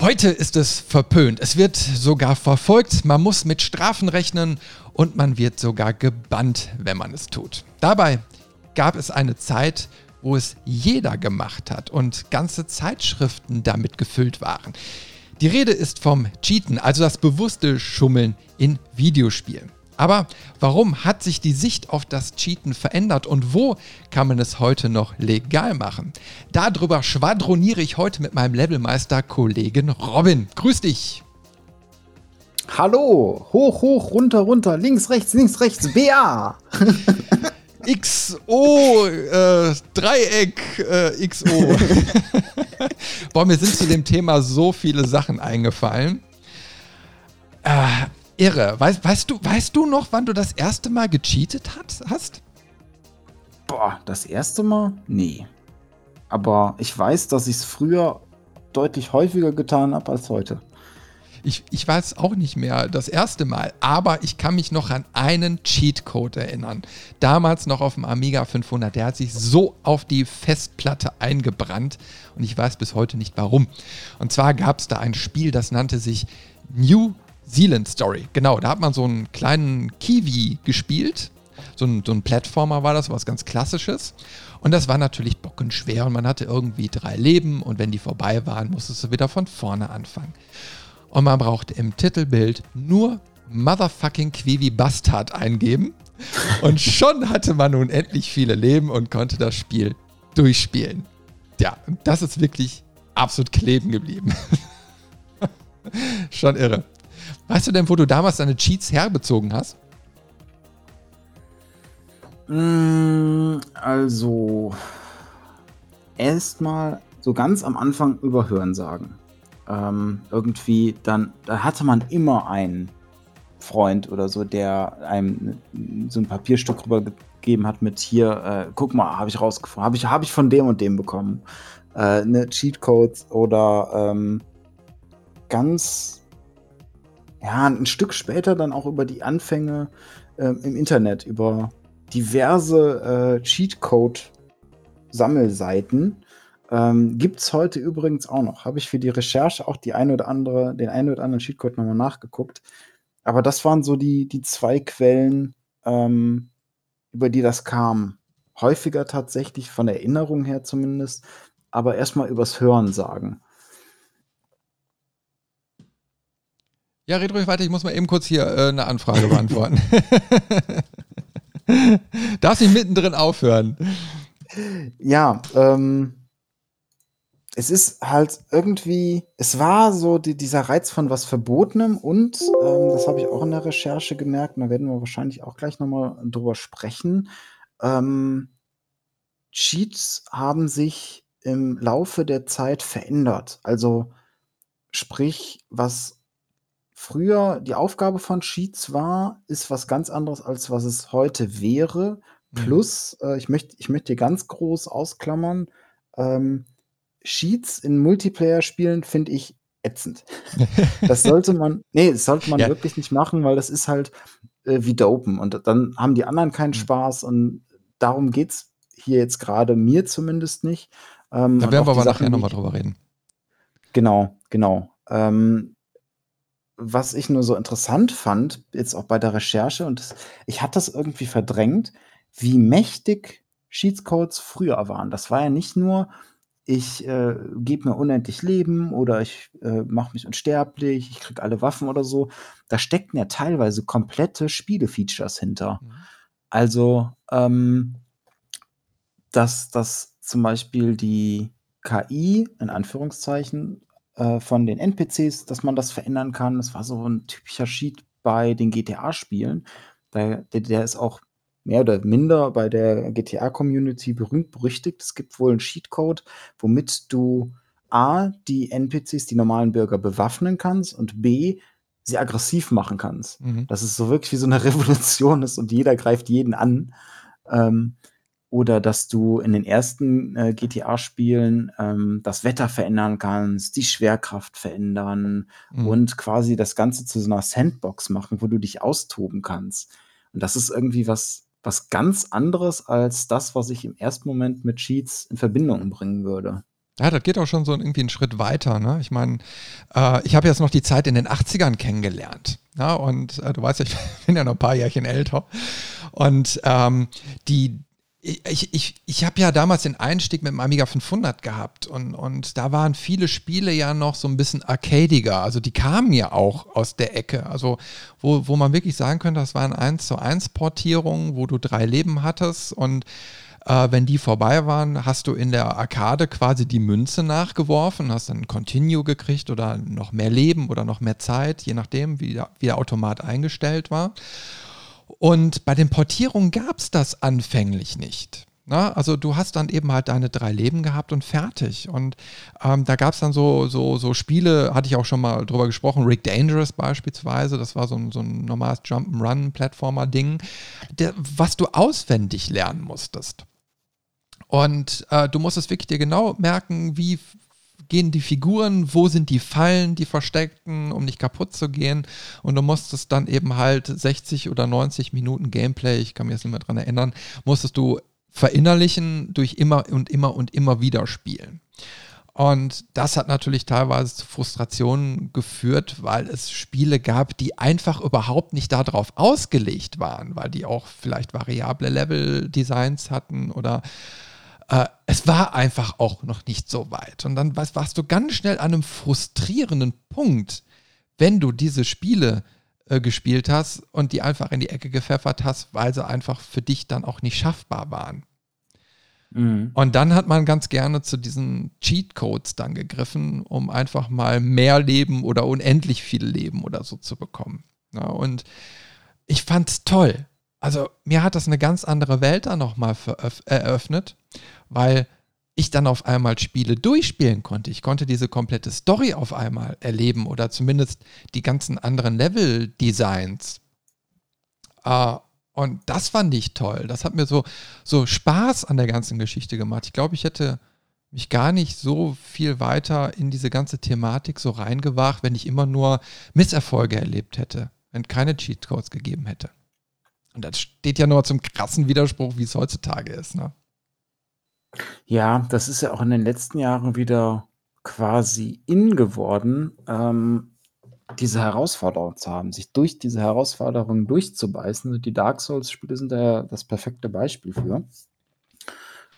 Heute ist es verpönt. Es wird sogar verfolgt. Man muss mit Strafen rechnen und man wird sogar gebannt, wenn man es tut. Dabei gab es eine Zeit, wo es jeder gemacht hat und ganze Zeitschriften damit gefüllt waren. Die Rede ist vom Cheaten, also das bewusste Schummeln in Videospielen. Aber warum hat sich die Sicht auf das Cheaten verändert und wo kann man es heute noch legal machen? Darüber schwadroniere ich heute mit meinem Levelmeister Kollegen Robin. Grüß dich! Hallo! Hoch, hoch, runter, runter, links, rechts, links, rechts, BA! XO, äh, Dreieck, äh, XO. Boah, mir sind zu dem Thema so viele Sachen eingefallen. Äh, irre. Weißt, weißt, du, weißt du noch, wann du das erste Mal gecheatet hat, hast? Boah, das erste Mal? Nee. Aber ich weiß, dass ich es früher deutlich häufiger getan habe als heute. Ich, ich weiß auch nicht mehr das erste Mal, aber ich kann mich noch an einen Cheatcode erinnern. Damals noch auf dem Amiga 500. Der hat sich so auf die Festplatte eingebrannt und ich weiß bis heute nicht warum. Und zwar gab es da ein Spiel, das nannte sich New Zealand Story. Genau, da hat man so einen kleinen Kiwi gespielt. So ein, so ein Plattformer war das, was ganz Klassisches. Und das war natürlich bockenschwer und man hatte irgendwie drei Leben und wenn die vorbei waren, musstest du wieder von vorne anfangen. Und man brauchte im Titelbild nur Motherfucking Quivi Bastard eingeben. Und schon hatte man nun endlich viele Leben und konnte das Spiel durchspielen. Ja, das ist wirklich absolut kleben geblieben. schon irre. Weißt du denn, wo du damals deine Cheats herbezogen hast? Mm, also, erstmal so ganz am Anfang über Hörensagen. Ähm, irgendwie dann, da hatte man immer einen Freund oder so, der einem so ein Papierstück rübergegeben hat mit hier, äh, guck mal, habe ich rausgefunden, habe ich, hab ich von dem und dem bekommen. Äh, ne Cheatcodes oder ähm, ganz ja, ein Stück später dann auch über die Anfänge äh, im Internet, über diverse äh, Cheatcode-Sammelseiten. Ähm, Gibt es heute übrigens auch noch. Habe ich für die Recherche auch die ein oder andere, den einen oder anderen Cheatcode nochmal nachgeguckt. Aber das waren so die, die zwei Quellen, ähm, über die das kam. Häufiger tatsächlich, von Erinnerung her zumindest, aber erstmal übers Hören sagen. Ja, red ruhig weiter, ich muss mal eben kurz hier äh, eine Anfrage beantworten. Darf ich mittendrin aufhören? Ja, ähm, es ist halt irgendwie, es war so die, dieser Reiz von was Verbotenem und, ähm, das habe ich auch in der Recherche gemerkt, da werden wir wahrscheinlich auch gleich nochmal drüber sprechen. Ähm, Cheats haben sich im Laufe der Zeit verändert. Also sprich, was früher die Aufgabe von Sheets war, ist was ganz anderes, als was es heute wäre. Mhm. Plus, äh, ich möchte ich möchte hier ganz groß ausklammern, ähm, Sheets in Multiplayer-Spielen finde ich ätzend. das sollte man, nee, das sollte man ja. wirklich nicht machen, weil das ist halt äh, wie Dopen und dann haben die anderen keinen mhm. Spaß und darum geht es hier jetzt gerade mir zumindest nicht. Ähm, da werden wir aber nachher nochmal drüber reden. Genau, genau. Ähm, was ich nur so interessant fand, jetzt auch bei der Recherche, und das, ich hatte das irgendwie verdrängt, wie mächtig Cheatcodes früher waren. Das war ja nicht nur, ich äh, gebe mir unendlich Leben oder ich äh, mache mich unsterblich, ich kriege alle Waffen oder so. Da steckten ja teilweise komplette Spielefeatures hinter. Mhm. Also, ähm, dass, dass zum Beispiel die KI, in Anführungszeichen, äh, von den NPCs, dass man das verändern kann. Das war so ein typischer Sheet bei den GTA-Spielen. Der, der ist auch mehr oder minder bei der GTA-Community berühmt berüchtigt. Es gibt wohl einen Cheatcode, womit du A, die NPCs, die normalen Bürger, bewaffnen kannst und B, sie aggressiv machen kannst. Mhm. Dass es so wirklich wie so eine Revolution ist und jeder greift jeden an. Ähm, oder dass du in den ersten äh, GTA-Spielen ähm, das Wetter verändern kannst, die Schwerkraft verändern mhm. und quasi das Ganze zu so einer Sandbox machen, wo du dich austoben kannst. Und das ist irgendwie was, was ganz anderes als das, was ich im ersten Moment mit Cheats in Verbindung bringen würde. Ja, das geht auch schon so irgendwie einen Schritt weiter. Ne? Ich meine, äh, ich habe jetzt noch die Zeit in den 80ern kennengelernt. Ja? Und äh, du weißt ja, ich bin ja noch ein paar Jährchen älter. Und ähm, die, ich, ich, ich habe ja damals den Einstieg mit dem Amiga 500 gehabt und, und da waren viele Spiele ja noch so ein bisschen arcadiger. Also die kamen ja auch aus der Ecke. Also wo, wo man wirklich sagen könnte, das waren 1 zu 1 Portierungen, wo du drei Leben hattest und äh, wenn die vorbei waren, hast du in der Arkade quasi die Münze nachgeworfen, hast dann Continue gekriegt oder noch mehr Leben oder noch mehr Zeit, je nachdem, wie der, wie der Automat eingestellt war. Und bei den Portierungen gab es das anfänglich nicht. Na, also du hast dann eben halt deine drei Leben gehabt und fertig. Und ähm, da gab es dann so, so, so Spiele, hatte ich auch schon mal drüber gesprochen, Rick Dangerous beispielsweise, das war so ein, so ein normales Jump'n'Run-Plattformer-Ding, was du auswendig lernen musstest. Und äh, du musstest wirklich dir genau merken, wie gehen die Figuren, wo sind die Fallen, die versteckten, um nicht kaputt zu gehen. Und du musstest dann eben halt 60 oder 90 Minuten Gameplay, ich kann mich jetzt nicht mehr dran erinnern, musstest du verinnerlichen durch immer und immer und immer wieder spielen. Und das hat natürlich teilweise zu Frustrationen geführt, weil es Spiele gab, die einfach überhaupt nicht darauf ausgelegt waren, weil die auch vielleicht variable Level-Designs hatten oder äh, es war einfach auch noch nicht so weit. Und dann warst, warst du ganz schnell an einem frustrierenden Punkt, wenn du diese Spiele äh, gespielt hast und die einfach in die Ecke gepfeffert hast, weil sie einfach für dich dann auch nicht schaffbar waren. Mhm. Und dann hat man ganz gerne zu diesen Cheatcodes dann gegriffen, um einfach mal mehr Leben oder unendlich viel Leben oder so zu bekommen. Ja, und ich fand's toll. Also mir hat das eine ganz andere Welt dann nochmal eröffnet weil ich dann auf einmal Spiele durchspielen konnte. Ich konnte diese komplette Story auf einmal erleben oder zumindest die ganzen anderen Level-Designs. Äh, und das fand ich toll. Das hat mir so, so Spaß an der ganzen Geschichte gemacht. Ich glaube, ich hätte mich gar nicht so viel weiter in diese ganze Thematik so reingewagt, wenn ich immer nur Misserfolge erlebt hätte, wenn keine Cheatcodes gegeben hätte. Und das steht ja nur zum krassen Widerspruch, wie es heutzutage ist. Ne? Ja, das ist ja auch in den letzten Jahren wieder quasi in geworden, ähm, diese Herausforderung zu haben, sich durch diese Herausforderung durchzubeißen. Die Dark Souls-Spiele sind da das perfekte Beispiel für.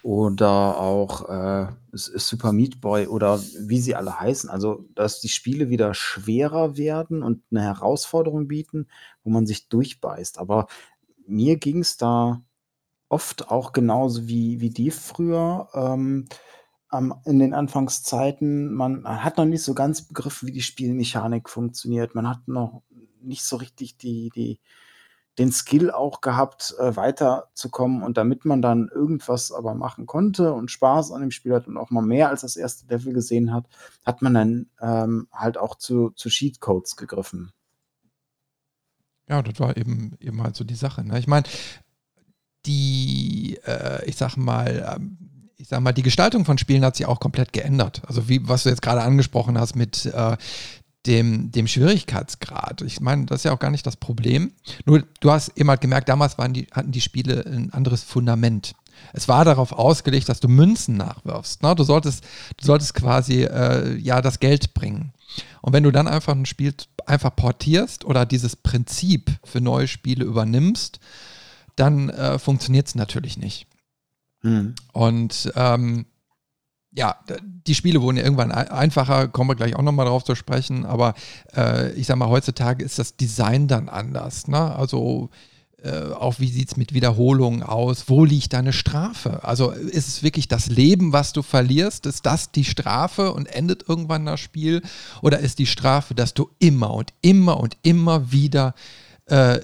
Oder auch äh, Super Meat Boy oder wie sie alle heißen. Also, dass die Spiele wieder schwerer werden und eine Herausforderung bieten, wo man sich durchbeißt. Aber mir ging es da oft auch genauso wie wie die früher, ähm, am in den Anfangszeiten. Man hat noch nicht so ganz begriffen, wie die Spielmechanik funktioniert. Man hat noch nicht so richtig die die den Skill auch gehabt, äh, weiterzukommen. Und damit man dann irgendwas aber machen konnte und Spaß an dem Spiel hat und auch mal mehr als das erste Level gesehen hat, hat man dann, ähm, halt auch zu zu Cheatcodes gegriffen. Ja, das war eben eben halt so die Sache, ne? Ich meine die, äh, ich sag mal, ähm, ich sag mal, die Gestaltung von Spielen hat sich auch komplett geändert. Also wie, was du jetzt gerade angesprochen hast mit äh, dem, dem Schwierigkeitsgrad. Ich meine, das ist ja auch gar nicht das Problem. Nur du hast eben halt gemerkt, damals waren die, hatten die Spiele ein anderes Fundament. Es war darauf ausgelegt, dass du Münzen nachwirfst. Ne? Du, solltest, du solltest quasi äh, ja das Geld bringen. Und wenn du dann einfach ein Spiel einfach portierst oder dieses Prinzip für neue Spiele übernimmst, dann äh, funktioniert es natürlich nicht. Mhm. Und ähm, ja, die Spiele wurden ja irgendwann einfacher, kommen wir gleich auch nochmal drauf zu sprechen, aber äh, ich sag mal, heutzutage ist das Design dann anders. Ne? Also äh, auch wie sieht es mit Wiederholungen aus? Wo liegt deine Strafe? Also ist es wirklich das Leben, was du verlierst? Ist das die Strafe und endet irgendwann das Spiel? Oder ist die Strafe, dass du immer und immer und immer wieder äh,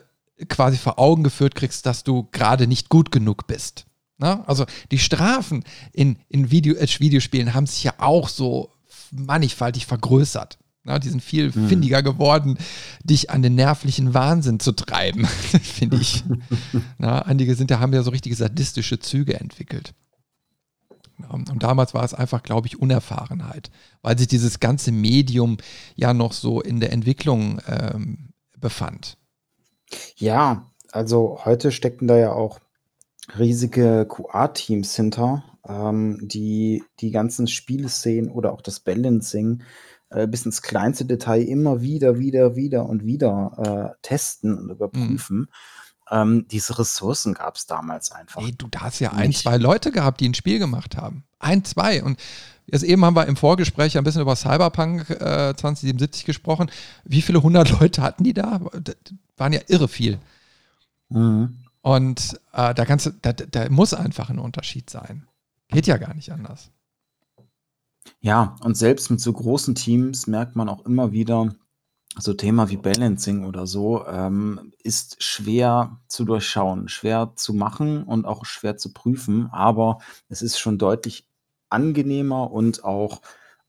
quasi vor Augen geführt kriegst, dass du gerade nicht gut genug bist. Na? Also die Strafen in, in Video, äh, Videospielen haben sich ja auch so mannigfaltig vergrößert. Na, die sind viel mhm. findiger geworden, dich an den nervlichen Wahnsinn zu treiben, finde ich. Na, einige sind ja, haben ja so richtige sadistische Züge entwickelt. Und damals war es einfach, glaube ich, Unerfahrenheit, weil sich dieses ganze Medium ja noch so in der Entwicklung ähm, befand. Ja, also heute stecken da ja auch riesige QA-Teams hinter, ähm, die die ganzen Spieleszenen oder auch das Balancing äh, bis ins kleinste Detail immer wieder, wieder, wieder und wieder äh, testen und überprüfen. Mhm. Ähm, diese Ressourcen gab es damals einfach. Nee, du, da hast ja ein, zwei Leute gehabt, die ein Spiel gemacht haben. Ein, zwei. Und jetzt eben haben wir im Vorgespräch ein bisschen über Cyberpunk äh, 2077 gesprochen. Wie viele hundert Leute hatten die da? Das waren ja irre viel. Mhm. Und äh, da, kannst da, da muss einfach ein Unterschied sein. Geht ja gar nicht anders. Ja, und selbst mit so großen Teams merkt man auch immer wieder, so Thema wie Balancing oder so, ähm, ist schwer zu durchschauen, schwer zu machen und auch schwer zu prüfen, aber es ist schon deutlich angenehmer und auch,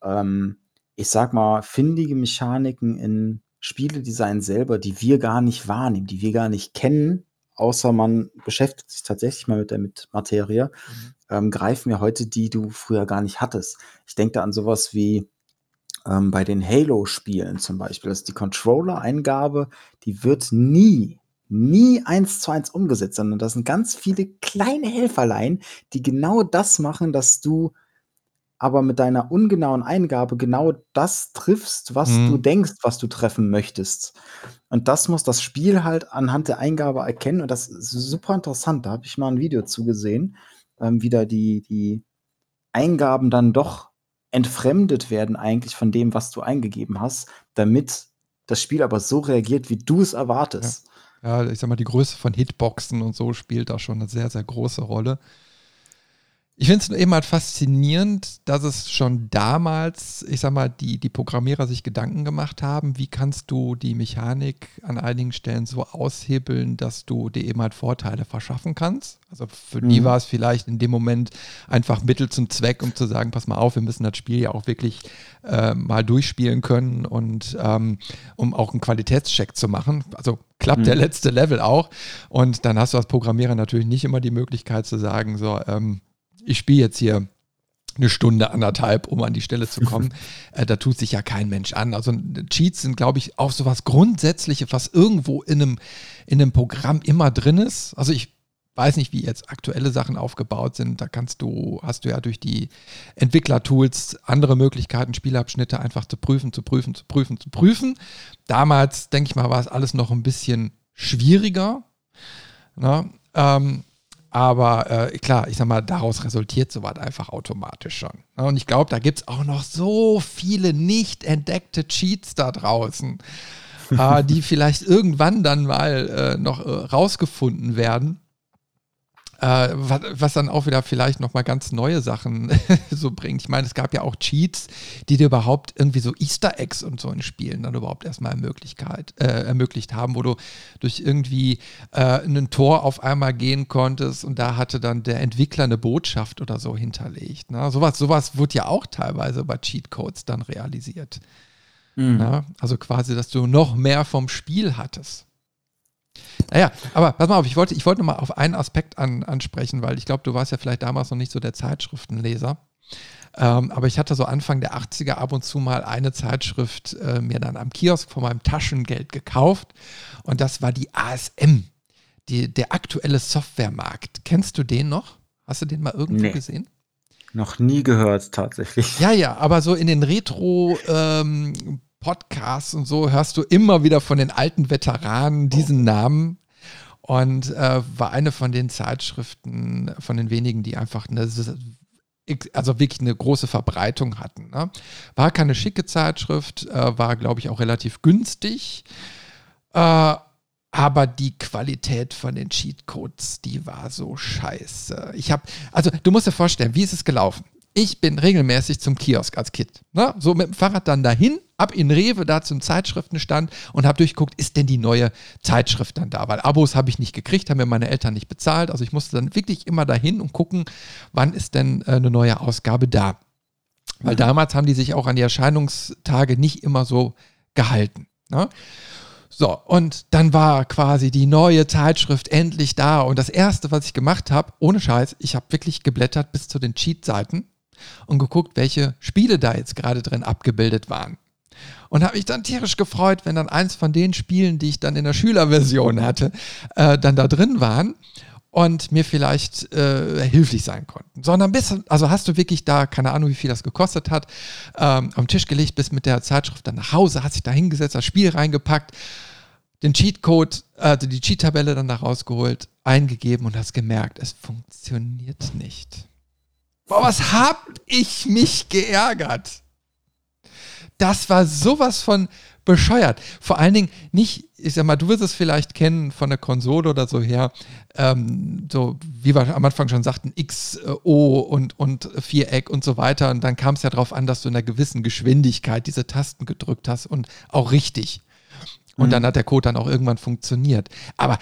ähm, ich sag mal, findige Mechaniken in Spieledesign selber, die wir gar nicht wahrnehmen, die wir gar nicht kennen, außer man beschäftigt sich tatsächlich mal mit der mit Materie, mhm. ähm, greifen wir heute, die du früher gar nicht hattest. Ich denke da an sowas wie ähm, bei den Halo-Spielen zum Beispiel, dass die Controller-Eingabe, die wird nie, nie eins zu eins umgesetzt, sondern das sind ganz viele kleine Helferlein, die genau das machen, dass du aber mit deiner ungenauen Eingabe genau das triffst, was mhm. du denkst, was du treffen möchtest. Und das muss das Spiel halt anhand der Eingabe erkennen. Und das ist super interessant. Da habe ich mal ein Video zugesehen, ähm, wie da die, die Eingaben dann doch entfremdet werden eigentlich von dem, was du eingegeben hast, damit das Spiel aber so reagiert, wie du es erwartest. Ja. ja, ich sag mal, die Größe von Hitboxen und so spielt da schon eine sehr, sehr große Rolle. Ich finde es eben halt faszinierend, dass es schon damals, ich sag mal, die, die Programmierer sich Gedanken gemacht haben, wie kannst du die Mechanik an einigen Stellen so aushebeln, dass du dir eben halt Vorteile verschaffen kannst. Also für mhm. die war es vielleicht in dem Moment einfach Mittel zum Zweck, um zu sagen, pass mal auf, wir müssen das Spiel ja auch wirklich äh, mal durchspielen können und ähm, um auch einen Qualitätscheck zu machen. Also klappt mhm. der letzte Level auch. Und dann hast du als Programmierer natürlich nicht immer die Möglichkeit zu sagen, so, ähm, ich spiele jetzt hier eine Stunde, anderthalb, um an die Stelle zu kommen. äh, da tut sich ja kein Mensch an. Also Cheats sind, glaube ich, auch so was Grundsätzliches, was irgendwo in einem, in einem Programm immer drin ist. Also ich weiß nicht, wie jetzt aktuelle Sachen aufgebaut sind. Da kannst du, hast du ja durch die Entwicklertools andere Möglichkeiten, Spielabschnitte einfach zu prüfen, zu prüfen, zu prüfen, zu prüfen. Damals, denke ich mal, war es alles noch ein bisschen schwieriger. Na, ne? ähm, aber äh, klar, ich sag mal, daraus resultiert sowas einfach automatisch schon. Und ich glaube, da gibt es auch noch so viele nicht entdeckte Cheats da draußen, äh, die vielleicht irgendwann dann mal äh, noch äh, rausgefunden werden. Äh, was, was, dann auch wieder vielleicht nochmal ganz neue Sachen so bringt. Ich meine, es gab ja auch Cheats, die dir überhaupt irgendwie so Easter Eggs und so in Spielen dann überhaupt erstmal Möglichkeit, äh, ermöglicht haben, wo du durch irgendwie äh, ein Tor auf einmal gehen konntest und da hatte dann der Entwickler eine Botschaft oder so hinterlegt. Ne? Sowas, sowas wird ja auch teilweise bei Cheatcodes dann realisiert. Mhm. Ne? Also quasi, dass du noch mehr vom Spiel hattest. Naja, aber pass mal auf, ich wollte, ich wollte noch mal auf einen Aspekt an, ansprechen, weil ich glaube, du warst ja vielleicht damals noch nicht so der Zeitschriftenleser. Ähm, aber ich hatte so Anfang der 80er ab und zu mal eine Zeitschrift äh, mir dann am Kiosk von meinem Taschengeld gekauft. Und das war die ASM, die, der aktuelle Softwaremarkt. Kennst du den noch? Hast du den mal irgendwo nee. gesehen? Noch nie gehört, tatsächlich. Ja, ja, aber so in den Retro- ähm, Podcasts und so hörst du immer wieder von den alten Veteranen diesen Namen. Und äh, war eine von den Zeitschriften, von den wenigen, die einfach eine, also wirklich eine große Verbreitung hatten. Ne? War keine schicke Zeitschrift, äh, war, glaube ich, auch relativ günstig. Äh, aber die Qualität von den Cheatcodes, die war so scheiße. Ich habe, also du musst dir vorstellen, wie ist es gelaufen? Ich bin regelmäßig zum Kiosk als Kind. Ne? So mit dem Fahrrad dann dahin, ab in Rewe, da zum Zeitschriftenstand und habe durchgeguckt, ist denn die neue Zeitschrift dann da? Weil Abos habe ich nicht gekriegt, haben mir meine Eltern nicht bezahlt. Also ich musste dann wirklich immer dahin und gucken, wann ist denn äh, eine neue Ausgabe da. Weil mhm. damals haben die sich auch an die Erscheinungstage nicht immer so gehalten. Ne? So, und dann war quasi die neue Zeitschrift endlich da. Und das Erste, was ich gemacht habe, ohne Scheiß, ich habe wirklich geblättert bis zu den Cheat-Seiten und geguckt, welche Spiele da jetzt gerade drin abgebildet waren. Und habe mich dann tierisch gefreut, wenn dann eins von den Spielen, die ich dann in der Schülerversion hatte, äh, dann da drin waren. und mir vielleicht äh, hilflich sein konnten. Sondern bist, also hast du wirklich da, keine Ahnung, wie viel das gekostet hat, ähm, am Tisch gelegt, bist mit der Zeitschrift dann nach Hause, hast dich da hingesetzt, das Spiel reingepackt, den Cheatcode, also die Cheat-Tabelle dann da rausgeholt, eingegeben und hast gemerkt, es funktioniert nicht. Boah, was hab ich mich geärgert? Das war sowas von bescheuert. Vor allen Dingen nicht, ich sag mal, du wirst es vielleicht kennen von der Konsole oder so her, ähm, so wie wir am Anfang schon sagten, X, O und, und Viereck und so weiter. Und dann kam es ja darauf an, dass du in einer gewissen Geschwindigkeit diese Tasten gedrückt hast und auch richtig. Und mhm. dann hat der Code dann auch irgendwann funktioniert. Aber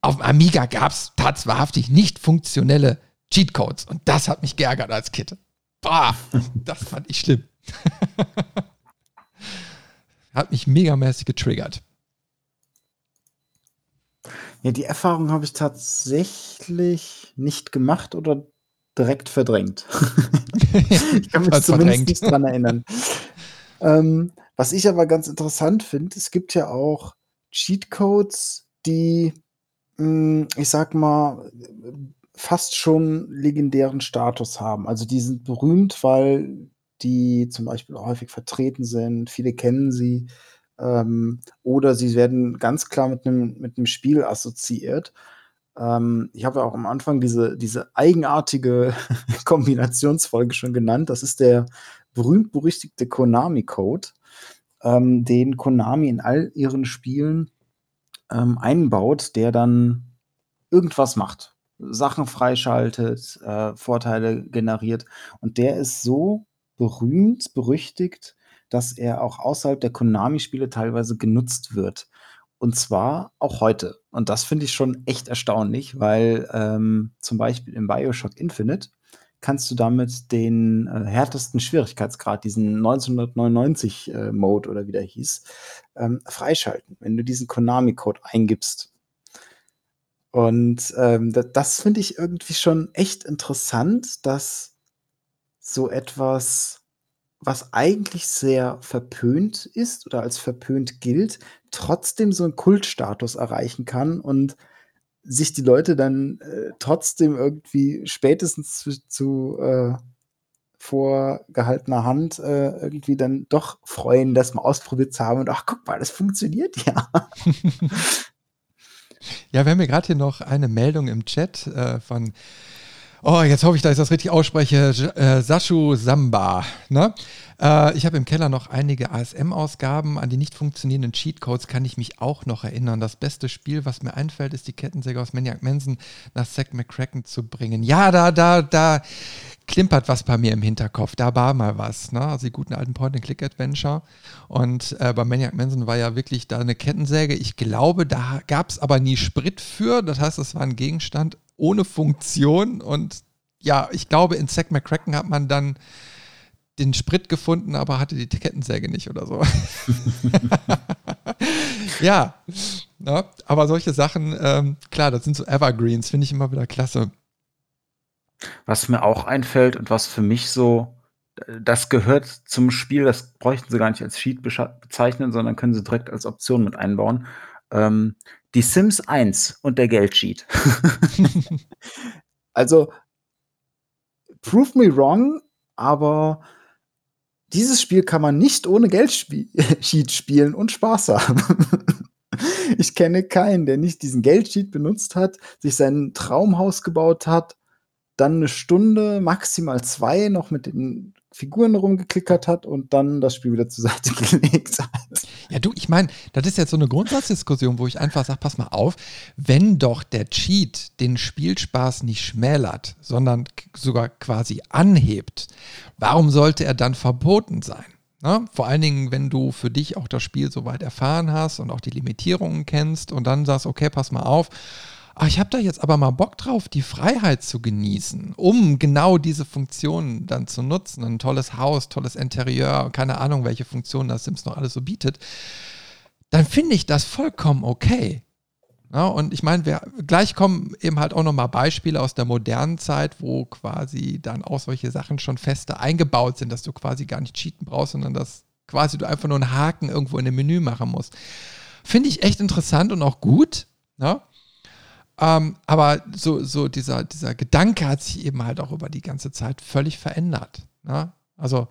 auf dem Amiga gab es tatsächlich nicht funktionelle Cheatcodes. Und das hat mich geärgert als Kid. Boah, das fand ich schlimm. Hat mich megamäßig getriggert. Ja, die Erfahrung habe ich tatsächlich nicht gemacht oder direkt verdrängt. ich kann mich zumindest nicht dran erinnern. ähm, was ich aber ganz interessant finde, es gibt ja auch Cheatcodes, die, mh, hm, ich sag mal, fast schon legendären Status haben. Also die sind berühmt, weil die zum Beispiel häufig vertreten sind. Viele kennen sie. Ähm, oder sie werden ganz klar mit einem mit Spiel assoziiert. Ähm, ich habe ja auch am Anfang diese, diese eigenartige Kombinationsfolge schon genannt. Das ist der berühmt-berüchtigte Konami-Code, ähm, den Konami in all ihren Spielen ähm, einbaut, der dann irgendwas macht. Sachen freischaltet, äh, Vorteile generiert. Und der ist so berühmt, berüchtigt, dass er auch außerhalb der Konami-Spiele teilweise genutzt wird. Und zwar auch heute. Und das finde ich schon echt erstaunlich, weil ähm, zum Beispiel im Bioshock Infinite kannst du damit den äh, härtesten Schwierigkeitsgrad, diesen 1999-Mode äh, oder wie der hieß, ähm, freischalten, wenn du diesen Konami-Code eingibst. Und ähm, das, das finde ich irgendwie schon echt interessant, dass so etwas, was eigentlich sehr verpönt ist oder als verpönt gilt, trotzdem so einen Kultstatus erreichen kann und sich die Leute dann äh, trotzdem irgendwie spätestens zu, zu äh, vorgehaltener Hand äh, irgendwie dann doch freuen, das mal ausprobiert zu haben und ach, guck mal, das funktioniert ja. ja, wir haben ja gerade hier noch eine Meldung im Chat äh, von Oh, jetzt hoffe ich, dass ich das richtig ausspreche. Äh, Sashu Samba. Ne? Äh, ich habe im Keller noch einige ASM-Ausgaben. An die nicht funktionierenden Cheatcodes kann ich mich auch noch erinnern. Das beste Spiel, was mir einfällt, ist die Kettensäge aus Maniac Manson nach Zack McCracken zu bringen. Ja, da, da, da klimpert was bei mir im Hinterkopf. Da war mal was. Ne? Also die guten alten Point-and-Click-Adventure. Und äh, bei Maniac Manson war ja wirklich da eine Kettensäge. Ich glaube, da gab es aber nie Sprit für. Das heißt, es war ein Gegenstand ohne Funktion. Und ja, ich glaube, in Zack McCracken hat man dann den Sprit gefunden, aber hatte die Kettensäge nicht oder so. ja, na, ne? aber solche Sachen, ähm, klar, das sind so Evergreens, finde ich immer wieder klasse. Was mir auch einfällt und was für mich so, das gehört zum Spiel, das bräuchten sie gar nicht als Sheet bezeichnen, sondern können sie direkt als Option mit einbauen. Ähm, die Sims 1 und der Geldsheet. also, prove me wrong, aber dieses Spiel kann man nicht ohne Geldsheet spielen und Spaß haben. ich kenne keinen, der nicht diesen Geldsheet benutzt hat, sich sein Traumhaus gebaut hat, dann eine Stunde, maximal zwei, noch mit den Figuren rumgeklickert hat und dann das Spiel wieder zur Seite gelegt hat. Ja, du, ich meine, das ist jetzt so eine Grundsatzdiskussion, wo ich einfach sage, pass mal auf, wenn doch der Cheat den Spielspaß nicht schmälert, sondern sogar quasi anhebt, warum sollte er dann verboten sein? Na, vor allen Dingen, wenn du für dich auch das Spiel soweit erfahren hast und auch die Limitierungen kennst und dann sagst, okay, pass mal auf, ach, ich habe da jetzt aber mal Bock drauf, die Freiheit zu genießen, um genau diese Funktionen dann zu nutzen. Ein tolles Haus, tolles Interieur, keine Ahnung, welche Funktionen das Sims noch alles so bietet. Dann finde ich das vollkommen okay. Ja, und ich meine, gleich kommen eben halt auch nochmal Beispiele aus der modernen Zeit, wo quasi dann auch solche Sachen schon feste eingebaut sind, dass du quasi gar nicht cheaten brauchst, sondern dass quasi du einfach nur einen Haken irgendwo in dem Menü machen musst. Finde ich echt interessant und auch gut. Ja? Ähm, aber so, so dieser, dieser Gedanke hat sich eben halt auch über die ganze Zeit völlig verändert. Ne? Also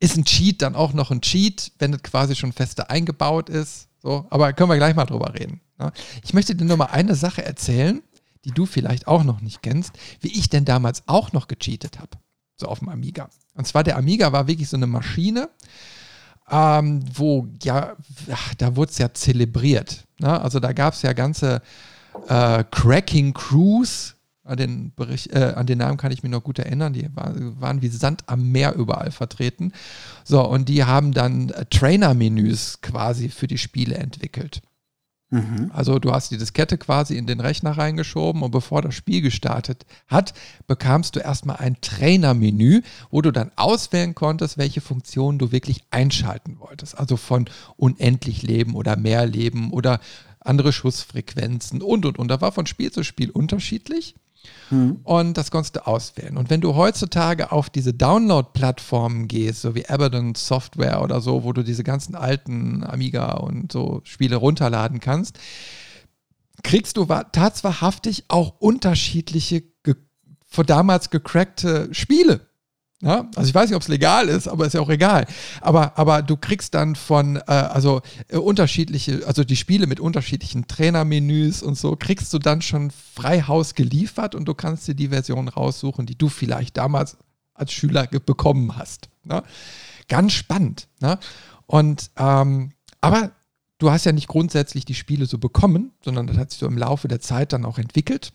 ist ein Cheat dann auch noch ein Cheat, wenn es quasi schon feste eingebaut ist. So, aber können wir gleich mal drüber reden. Ne? Ich möchte dir nur mal eine Sache erzählen, die du vielleicht auch noch nicht kennst, wie ich denn damals auch noch gecheatet habe. So auf dem Amiga. Und zwar der Amiga war wirklich so eine Maschine, ähm, wo ja, ach, da wurde es ja zelebriert. Ne? Also da gab es ja ganze äh, Cracking Crews, an den, Bericht, äh, an den Namen kann ich mich noch gut erinnern, die war, waren wie Sand am Meer überall vertreten. So, und die haben dann äh, Trainer-Menüs quasi für die Spiele entwickelt. Mhm. Also du hast die Diskette quasi in den Rechner reingeschoben und bevor das Spiel gestartet hat, bekamst du erstmal ein Trainer-Menü, wo du dann auswählen konntest, welche Funktionen du wirklich einschalten wolltest. Also von unendlich Leben oder mehr Leben oder andere Schussfrequenzen und und und. Da war von Spiel zu Spiel unterschiedlich. Mhm. Und das konntest du auswählen. Und wenn du heutzutage auf diese Download-Plattformen gehst, so wie Abaddon Software oder so, wo du diese ganzen alten Amiga und so Spiele runterladen kannst, kriegst du tatsächlich auch unterschiedliche, vor damals gecrackte Spiele. Ja, also ich weiß nicht, ob es legal ist, aber ist ja auch egal. Aber, aber du kriegst dann von, äh, also äh, unterschiedliche, also die Spiele mit unterschiedlichen Trainermenüs und so, kriegst du dann schon frei Haus geliefert und du kannst dir die Version raussuchen, die du vielleicht damals als Schüler bekommen hast. Ne? Ganz spannend. Ne? Und ähm, aber du hast ja nicht grundsätzlich die Spiele so bekommen, sondern das hat sich so im Laufe der Zeit dann auch entwickelt.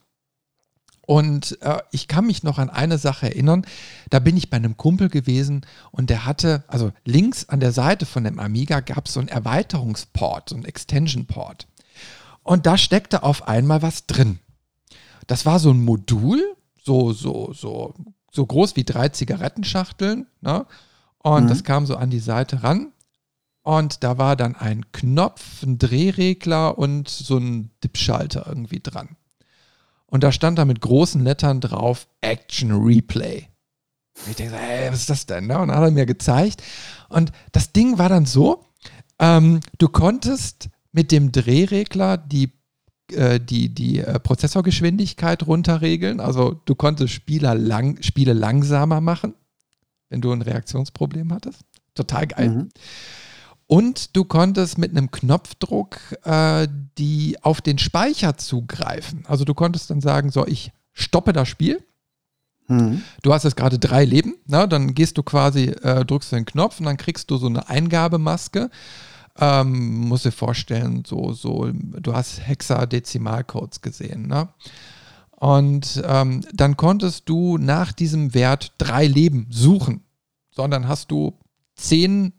Und äh, ich kann mich noch an eine Sache erinnern. Da bin ich bei einem Kumpel gewesen und der hatte, also links an der Seite von dem Amiga gab es so einen Erweiterungsport, so einen Extension-Port. Und da steckte auf einmal was drin. Das war so ein Modul, so, so, so, so groß wie drei Zigarettenschachteln. Ne? Und mhm. das kam so an die Seite ran. Und da war dann ein Knopf, ein Drehregler und so ein Dipschalter irgendwie dran. Und da stand da mit großen Lettern drauf Action Replay. Und ich denke, ey, was ist das denn? Ne? Und dann hat er mir gezeigt. Und das Ding war dann so, ähm, du konntest mit dem Drehregler die, äh, die, die äh, Prozessorgeschwindigkeit runterregeln. Also du konntest Spieler lang, Spiele langsamer machen, wenn du ein Reaktionsproblem hattest. Total geil. Mhm. Und du konntest mit einem Knopfdruck äh, die auf den Speicher zugreifen. Also du konntest dann sagen, so, ich stoppe das Spiel. Mhm. Du hast jetzt gerade drei Leben, na, dann gehst du quasi, äh, drückst den Knopf und dann kriegst du so eine Eingabemaske. Ähm, musst dir vorstellen, so, so, du hast Hexadezimalcodes gesehen, ne? Und ähm, dann konntest du nach diesem Wert drei Leben suchen. Sondern hast du zehn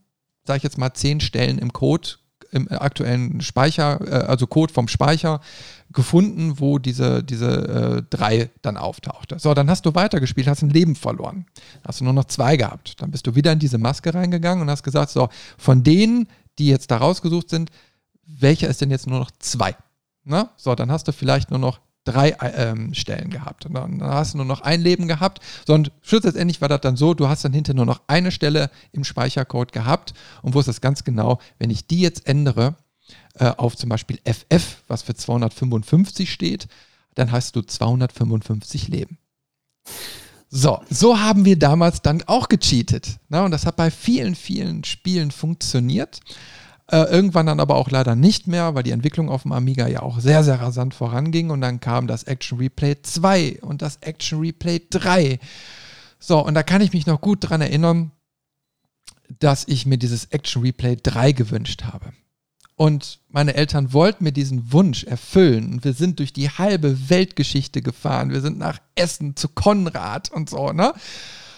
sage ich jetzt mal, zehn Stellen im Code, im aktuellen Speicher, äh, also Code vom Speicher gefunden, wo diese, diese äh, drei dann auftauchte. So, dann hast du weitergespielt, hast ein Leben verloren. Hast du nur noch zwei gehabt. Dann bist du wieder in diese Maske reingegangen und hast gesagt, so, von denen, die jetzt da rausgesucht sind, welcher ist denn jetzt nur noch zwei? Na? So, dann hast du vielleicht nur noch drei ähm, Stellen gehabt. Und dann, hast du nur noch ein Leben gehabt. Sondern schlussendlich war das dann so, du hast dann hinter nur noch eine Stelle im Speichercode gehabt und wusstest ganz genau, wenn ich die jetzt ändere äh, auf zum Beispiel FF, was für 255 steht, dann hast du 255 Leben. So, so haben wir damals dann auch gecheatet. Ne? Und das hat bei vielen, vielen Spielen funktioniert. Äh, irgendwann dann aber auch leider nicht mehr, weil die Entwicklung auf dem Amiga ja auch sehr, sehr rasant voranging. Und dann kam das Action Replay 2 und das Action Replay 3. So, und da kann ich mich noch gut dran erinnern, dass ich mir dieses Action Replay 3 gewünscht habe. Und meine Eltern wollten mir diesen Wunsch erfüllen. Und wir sind durch die halbe Weltgeschichte gefahren. Wir sind nach Essen zu Konrad und so, ne?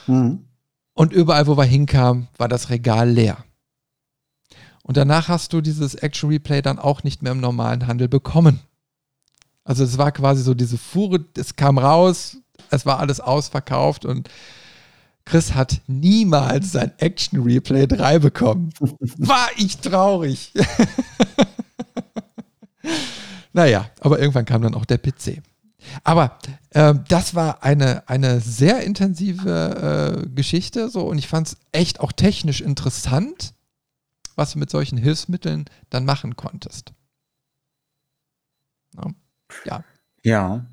Mhm. Und überall, wo wir hinkamen, war das Regal leer. Und danach hast du dieses Action Replay dann auch nicht mehr im normalen Handel bekommen. Also es war quasi so diese Fuhre, es kam raus, es war alles ausverkauft und Chris hat niemals sein Action Replay 3 bekommen. War ich traurig. naja, aber irgendwann kam dann auch der PC. Aber äh, das war eine, eine sehr intensive äh, Geschichte so und ich fand es echt auch technisch interessant was du mit solchen Hilfsmitteln dann machen konntest. Ja. ja. Ja.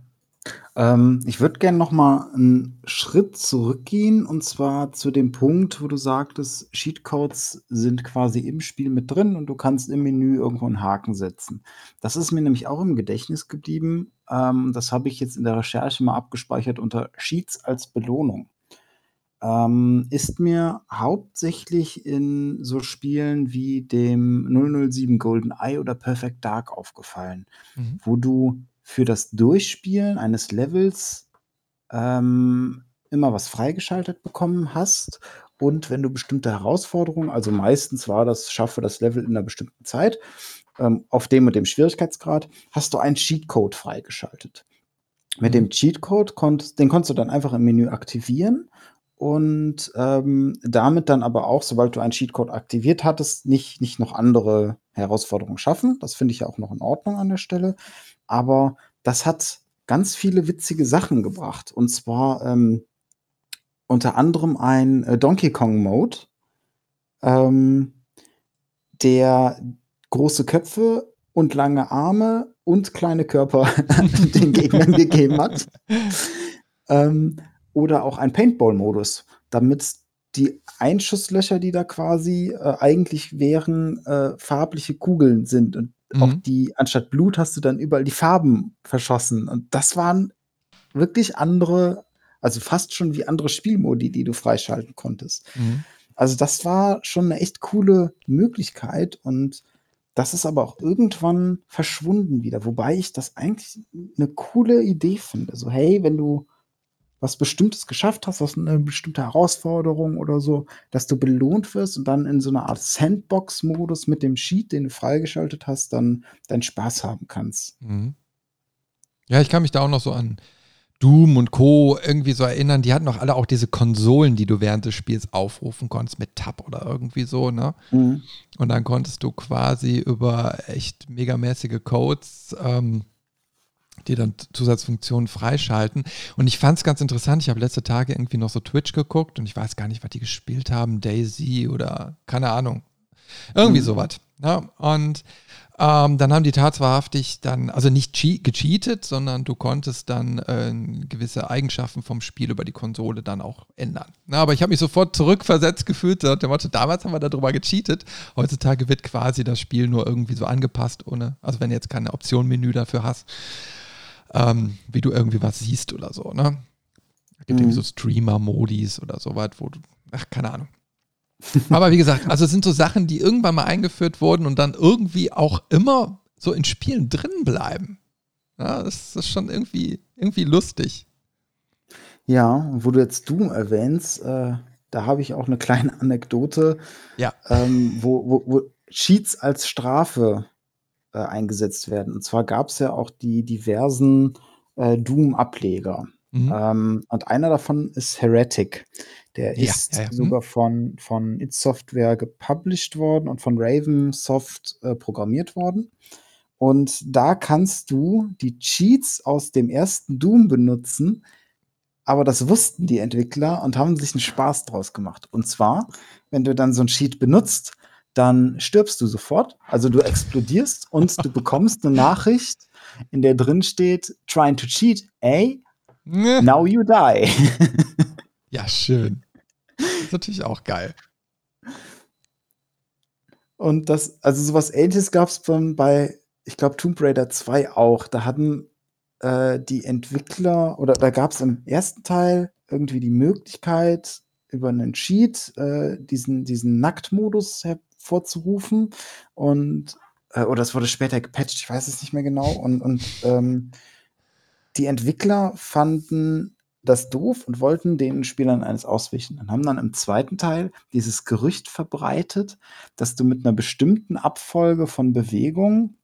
Ähm, ich würde gerne noch mal einen Schritt zurückgehen und zwar zu dem Punkt, wo du sagtest, Cheatcodes sind quasi im Spiel mit drin und du kannst im Menü irgendwo einen Haken setzen. Das ist mir nämlich auch im Gedächtnis geblieben. Ähm, das habe ich jetzt in der Recherche mal abgespeichert unter Cheats als Belohnung. Ähm, ist mir hauptsächlich in so Spielen wie dem 007 GoldenEye oder Perfect Dark aufgefallen, Mhm. wo du für das Durchspielen eines Levels ähm, immer was freigeschaltet bekommen hast. Und wenn du bestimmte Herausforderungen, also meistens war das, schaffe das Level in einer bestimmten Zeit, ähm, auf dem und dem Schwierigkeitsgrad, hast du einen Cheatcode freigeschaltet. Mit Mhm. dem Cheatcode konntest, den konntest du dann einfach im Menü aktivieren und ähm, damit dann aber auch, sobald du einen Cheatcode aktiviert hattest, nicht, nicht noch andere Herausforderungen schaffen. Das finde ich ja auch noch in Ordnung an der Stelle. Aber das hat ganz viele witzige Sachen gebracht. Und zwar ähm, unter anderem ein äh, Donkey Kong Mode, ähm, der große Köpfe und lange Arme und kleine Körper den Gegnern gegeben hat. Ähm, oder auch ein Paintball-Modus, damit die Einschusslöcher, die da quasi äh, eigentlich wären, äh, farbliche Kugeln sind. Und auch Mhm. die, anstatt Blut hast du dann überall die Farben verschossen. Und das waren wirklich andere, also fast schon wie andere Spielmodi, die du freischalten konntest. Mhm. Also das war schon eine echt coole Möglichkeit und das ist aber auch irgendwann verschwunden wieder, wobei ich das eigentlich eine coole Idee finde. So, hey, wenn du was Bestimmtes geschafft hast, was eine bestimmte Herausforderung oder so, dass du belohnt wirst und dann in so einer Art Sandbox-Modus mit dem Cheat, den du freigeschaltet hast, dann deinen Spaß haben kannst. Mhm. Ja, ich kann mich da auch noch so an Doom und Co. irgendwie so erinnern. Die hatten doch alle auch diese Konsolen, die du während des Spiels aufrufen konntest mit Tab oder irgendwie so, ne? Mhm. Und dann konntest du quasi über echt megamäßige Codes ähm, die dann Zusatzfunktionen freischalten. Und ich fand es ganz interessant. Ich habe letzte Tage irgendwie noch so Twitch geguckt und ich weiß gar nicht, was die gespielt haben. Daisy oder keine Ahnung. Irgendwie Mhm. sowas. Ja, und ähm, dann haben die tatsächlich dann, also nicht chea- gecheatet, sondern du konntest dann äh, gewisse Eigenschaften vom Spiel über die Konsole dann auch ändern. Na, aber ich habe mich sofort zurückversetzt gefühlt, dem Motto, damals haben wir darüber gecheatet. Heutzutage wird quasi das Spiel nur irgendwie so angepasst, ohne, also wenn du jetzt keine Option-Menü dafür hast, ähm, wie du irgendwie was siehst oder so, ne? Es gibt Mhm. irgendwie so Streamer-Modis oder sowas, wo du, ach, keine Ahnung. Aber wie gesagt, also es sind so Sachen, die irgendwann mal eingeführt wurden und dann irgendwie auch immer so in Spielen drin bleiben. Ja, das ist schon irgendwie, irgendwie lustig. Ja, wo du jetzt Doom erwähnst, äh, da habe ich auch eine kleine Anekdote, Ja. ähm, wo, wo, wo Cheats als Strafe äh, eingesetzt werden. Und zwar gab es ja auch die diversen äh, Doom-Ableger. Mhm. Ähm, und einer davon ist Heretic. Der Ja, ist ja, ja. Mhm. sogar von, von id Software gepublished worden und von Ravensoft äh, programmiert worden. Und da kannst du die Cheats aus dem ersten Doom benutzen, aber das wussten die Entwickler und haben sich einen Spaß draus gemacht. Und zwar, wenn du dann so ein Cheat benutzt, dann stirbst du sofort. Also du explodierst und du bekommst eine Nachricht, in der drin steht, trying to cheat, ey, now you die. Ja, schön. Das ist natürlich auch geil. Und das, also sowas ähnliches gab es bei, ich glaube, Tomb Raider 2 auch. Da hatten äh, die Entwickler, oder da gab es im ersten Teil irgendwie die Möglichkeit, über einen Cheat äh, diesen, diesen Nacktmodus hervorzurufen. Und, äh, oder es wurde später gepatcht, ich weiß es nicht mehr genau. Und, und ähm, die Entwickler fanden das doof und wollten den Spielern eines auswischen. Und haben dann im zweiten Teil dieses Gerücht verbreitet, dass du mit einer bestimmten Abfolge von Bewegungen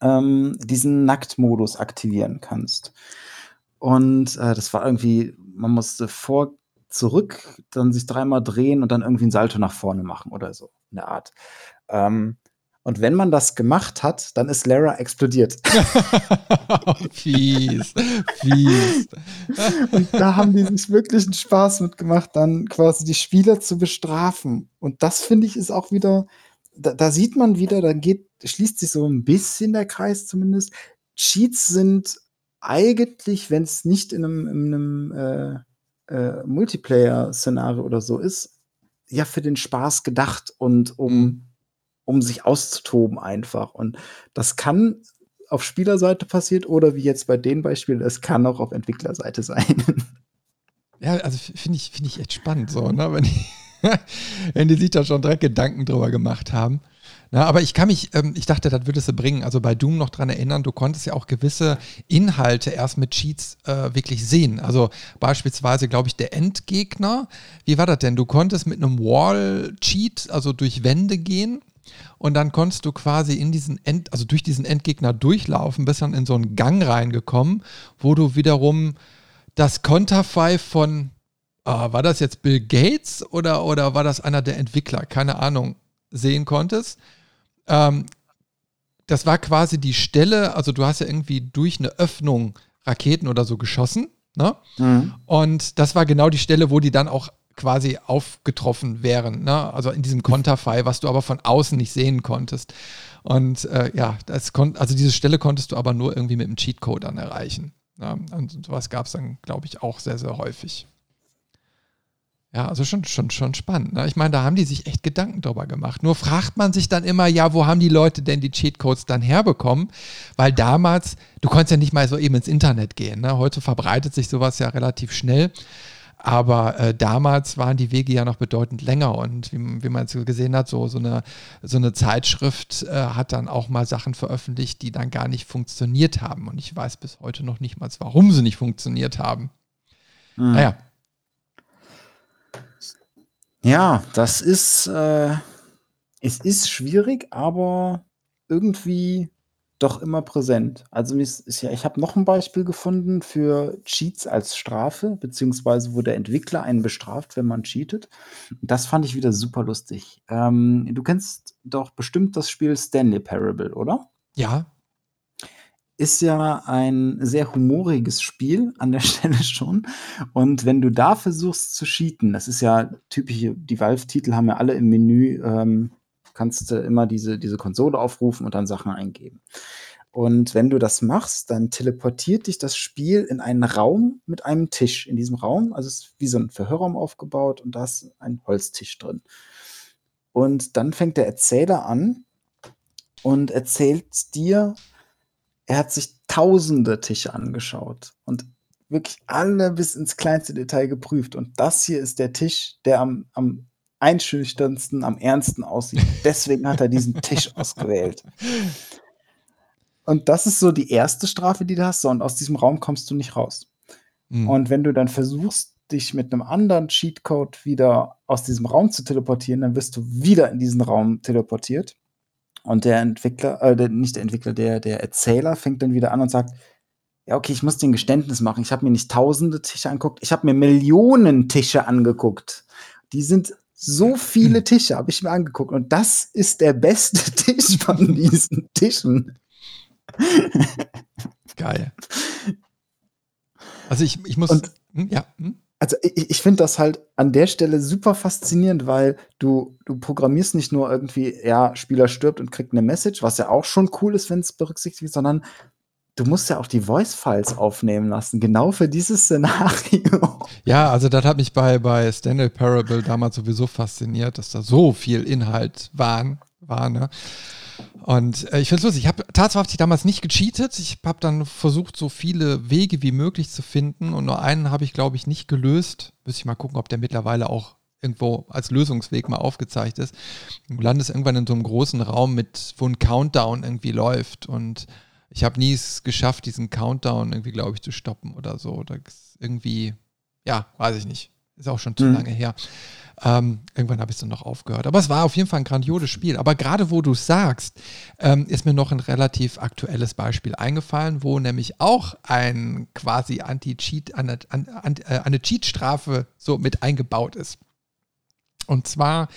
ähm, diesen Nacktmodus aktivieren kannst. Und äh, das war irgendwie, man musste vor, zurück, dann sich dreimal drehen und dann irgendwie ein Salto nach vorne machen oder so, in der Art. Ähm, und wenn man das gemacht hat, dann ist Lara explodiert. fies, fies. Und da haben die sich wirklich einen Spaß mitgemacht, dann quasi die Spieler zu bestrafen. Und das finde ich ist auch wieder, da, da sieht man wieder, da geht, schließt sich so ein bisschen der Kreis zumindest. Cheats sind eigentlich, wenn es nicht in einem, in einem äh, äh, Multiplayer-Szenario oder so ist, ja für den Spaß gedacht und um, mhm. um sich auszutoben einfach. Und das kann auf Spielerseite passiert oder wie jetzt bei den Beispielen, es kann auch auf Entwicklerseite sein. Ja, also finde ich, find ich echt spannend, so, ne? wenn, die, wenn die sich da schon direkt Gedanken drüber gemacht haben. Na, aber ich kann mich, ähm, ich dachte, das würde es bringen. Also bei Doom noch dran erinnern, du konntest ja auch gewisse Inhalte erst mit Cheats äh, wirklich sehen. Also beispielsweise, glaube ich, der Endgegner. Wie war das denn? Du konntest mit einem Wall-Cheat, also durch Wände gehen. Und dann konntest du quasi in diesen End, also durch diesen Endgegner durchlaufen, bist dann in so einen Gang reingekommen, wo du wiederum das Konterfei von, äh, war das jetzt Bill Gates oder, oder war das einer der Entwickler? Keine Ahnung, sehen konntest. Ähm, das war quasi die Stelle, also du hast ja irgendwie durch eine Öffnung Raketen oder so geschossen. Ne? Mhm. Und das war genau die Stelle, wo die dann auch quasi aufgetroffen wären. Ne? Also in diesem Konterfei, was du aber von außen nicht sehen konntest. Und äh, ja, das kon also diese Stelle konntest du aber nur irgendwie mit dem Cheatcode dann erreichen. Ne? Und sowas gab es dann, glaube ich, auch sehr, sehr häufig. Ja, also schon, schon, schon spannend. Ne? Ich meine, da haben die sich echt Gedanken drüber gemacht. Nur fragt man sich dann immer, ja, wo haben die Leute denn die Cheatcodes dann herbekommen? Weil damals, du konntest ja nicht mal so eben ins Internet gehen. Ne? Heute verbreitet sich sowas ja relativ schnell. Aber äh, damals waren die Wege ja noch bedeutend länger und wie, wie man es gesehen hat, so, so, eine, so eine Zeitschrift äh, hat dann auch mal Sachen veröffentlicht, die dann gar nicht funktioniert haben. Und ich weiß bis heute noch nicht mal, warum sie nicht funktioniert haben. Mhm. Naja, ja, das ist, äh, es ist schwierig, aber irgendwie doch immer präsent. Also ich habe noch ein Beispiel gefunden für Cheats als Strafe, beziehungsweise wo der Entwickler einen bestraft, wenn man cheatet. Das fand ich wieder super lustig. Ähm, du kennst doch bestimmt das Spiel Stanley Parable, oder? Ja, ist ja ein sehr humoriges Spiel an der Stelle schon. Und wenn du da versuchst zu cheaten, das ist ja typisch, die Valve-Titel haben ja alle im Menü, ähm, kannst du immer diese, diese Konsole aufrufen und dann Sachen eingeben. Und wenn du das machst, dann teleportiert dich das Spiel in einen Raum mit einem Tisch. In diesem Raum, also es ist wie so ein Verhörraum aufgebaut und da ist ein Holztisch drin. Und dann fängt der Erzähler an und erzählt dir, er hat sich tausende Tische angeschaut und wirklich alle bis ins kleinste Detail geprüft. Und das hier ist der Tisch, der am, am einschüchternsten, am ernsten aussieht. Deswegen hat er diesen Tisch ausgewählt. Und das ist so die erste Strafe, die du hast. So, und aus diesem Raum kommst du nicht raus. Mhm. Und wenn du dann versuchst, dich mit einem anderen Cheatcode wieder aus diesem Raum zu teleportieren, dann wirst du wieder in diesen Raum teleportiert. Und der Entwickler, äh, der, nicht der Entwickler, der, der Erzähler fängt dann wieder an und sagt, ja, okay, ich muss dir ein Geständnis machen. Ich habe mir nicht tausende Tische angeguckt, ich habe mir Millionen Tische angeguckt. Die sind so viele Tische, habe ich mir angeguckt. Und das ist der beste Tisch von diesen Tischen. Geil. Also ich, ich muss. Und, hm, ja. Hm? Also ich, ich finde das halt an der Stelle super faszinierend, weil du, du programmierst nicht nur irgendwie, ja, Spieler stirbt und kriegt eine Message, was ja auch schon cool ist, wenn es berücksichtigt wird, sondern du musst ja auch die Voice-Files aufnehmen lassen, genau für dieses Szenario. Ja, also das hat mich bei, bei Stanley Parable damals sowieso fasziniert, dass da so viel Inhalt waren, war, ne? Und äh, ich finde es lustig. Ich habe tatsächlich damals nicht gecheatet. Ich habe dann versucht, so viele Wege wie möglich zu finden. Und nur einen habe ich, glaube ich, nicht gelöst. Müsste ich mal gucken, ob der mittlerweile auch irgendwo als Lösungsweg mal aufgezeigt ist. Du landest irgendwann in so einem großen Raum, mit, wo ein Countdown irgendwie läuft. Und ich habe nie es geschafft, diesen Countdown irgendwie, glaube ich, zu stoppen oder so. Oder irgendwie, ja, weiß ich nicht. Ist auch schon zu mhm. lange her. Ähm, irgendwann habe ich es dann noch aufgehört. Aber es war auf jeden Fall ein grandioses Spiel. Aber gerade wo du es sagst, ähm, ist mir noch ein relativ aktuelles Beispiel eingefallen, wo nämlich auch ein quasi Anti-Cheat, eine, eine, äh, eine Cheat-Strafe so mit eingebaut ist. Und zwar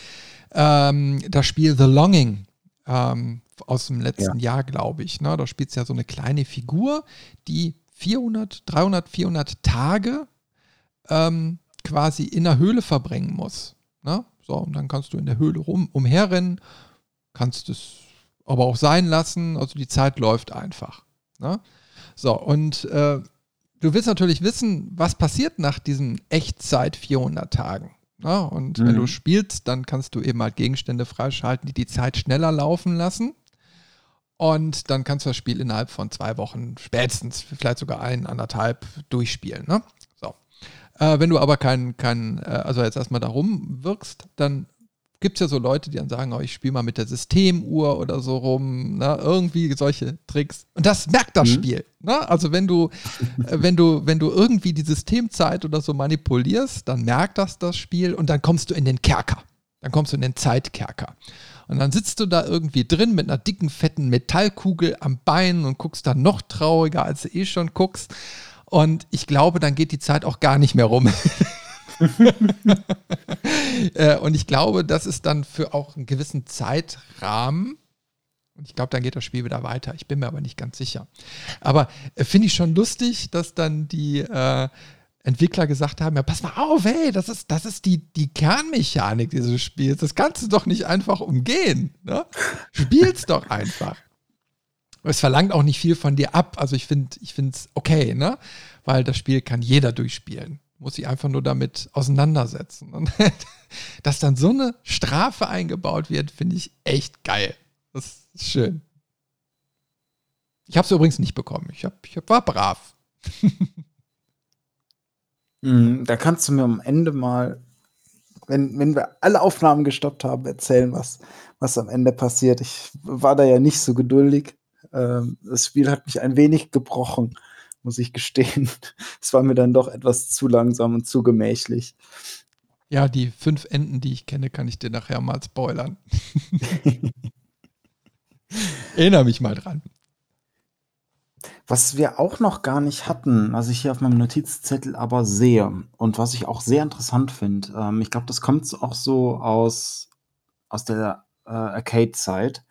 ähm, das Spiel The Longing ähm, aus dem letzten ja. Jahr, glaube ich. Ne? Da spielt es ja so eine kleine Figur, die 400, 300, 400 Tage ähm, quasi in der Höhle verbringen muss. Ne? So, und dann kannst du in der Höhle rum, umherrennen, kannst es aber auch sein lassen, also die Zeit läuft einfach. Ne? So, und äh, du willst natürlich wissen, was passiert nach diesen Echtzeit 400 Tagen. Ja, und mhm. wenn du spielst, dann kannst du eben halt Gegenstände freischalten, die die Zeit schneller laufen lassen. Und dann kannst du das Spiel innerhalb von zwei Wochen, spätestens, vielleicht sogar ein, anderthalb, durchspielen. Ne? Äh, wenn du aber kein, kein äh, also jetzt erstmal da rumwirkst, dann gibt es ja so Leute, die dann sagen, oh, ich spiele mal mit der Systemuhr oder so rum, ne? irgendwie solche Tricks. Und das merkt das mhm. Spiel. Ne? Also wenn du, äh, wenn du, wenn du irgendwie die Systemzeit oder so manipulierst, dann merkt das das Spiel und dann kommst du in den Kerker. Dann kommst du in den Zeitkerker. Und dann sitzt du da irgendwie drin mit einer dicken, fetten Metallkugel am Bein und guckst dann noch trauriger, als du eh schon guckst. Und ich glaube, dann geht die Zeit auch gar nicht mehr rum. Äh, und ich glaube, das ist dann für auch einen gewissen Zeitrahmen. Und ich glaube, dann geht das Spiel wieder weiter. Ich bin mir aber nicht ganz sicher. Aber äh, finde ich schon lustig, dass dann die äh, Entwickler gesagt haben: Ja, pass mal auf, hey, das ist, das ist die, die Kernmechanik dieses Spiels. Das kannst du doch nicht einfach umgehen. Ne? Spiel's doch einfach. Es verlangt auch nicht viel von dir ab. Also ich finde es okay, ne? Weil das Spiel kann jeder durchspielen muss sich einfach nur damit auseinandersetzen. Und dass dann so eine Strafe eingebaut wird, finde ich echt geil. Das ist schön. Ich habe es übrigens nicht bekommen. Ich, hab, ich hab, war brav. Hm, da kannst du mir am Ende mal, wenn, wenn wir alle Aufnahmen gestoppt haben, erzählen, was, was am Ende passiert. Ich war da ja nicht so geduldig. Ähm, das Spiel hat mich ein wenig gebrochen muss ich gestehen. Es war mir dann doch etwas zu langsam und zu gemächlich. Ja, die fünf Enden, die ich kenne, kann ich dir nachher mal spoilern. Erinnere mich mal dran. Was wir auch noch gar nicht hatten, was ich hier auf meinem Notizzettel aber sehe und was ich auch sehr interessant finde, ähm, ich glaube, das kommt auch so aus, aus der äh, Arcade-Zeit.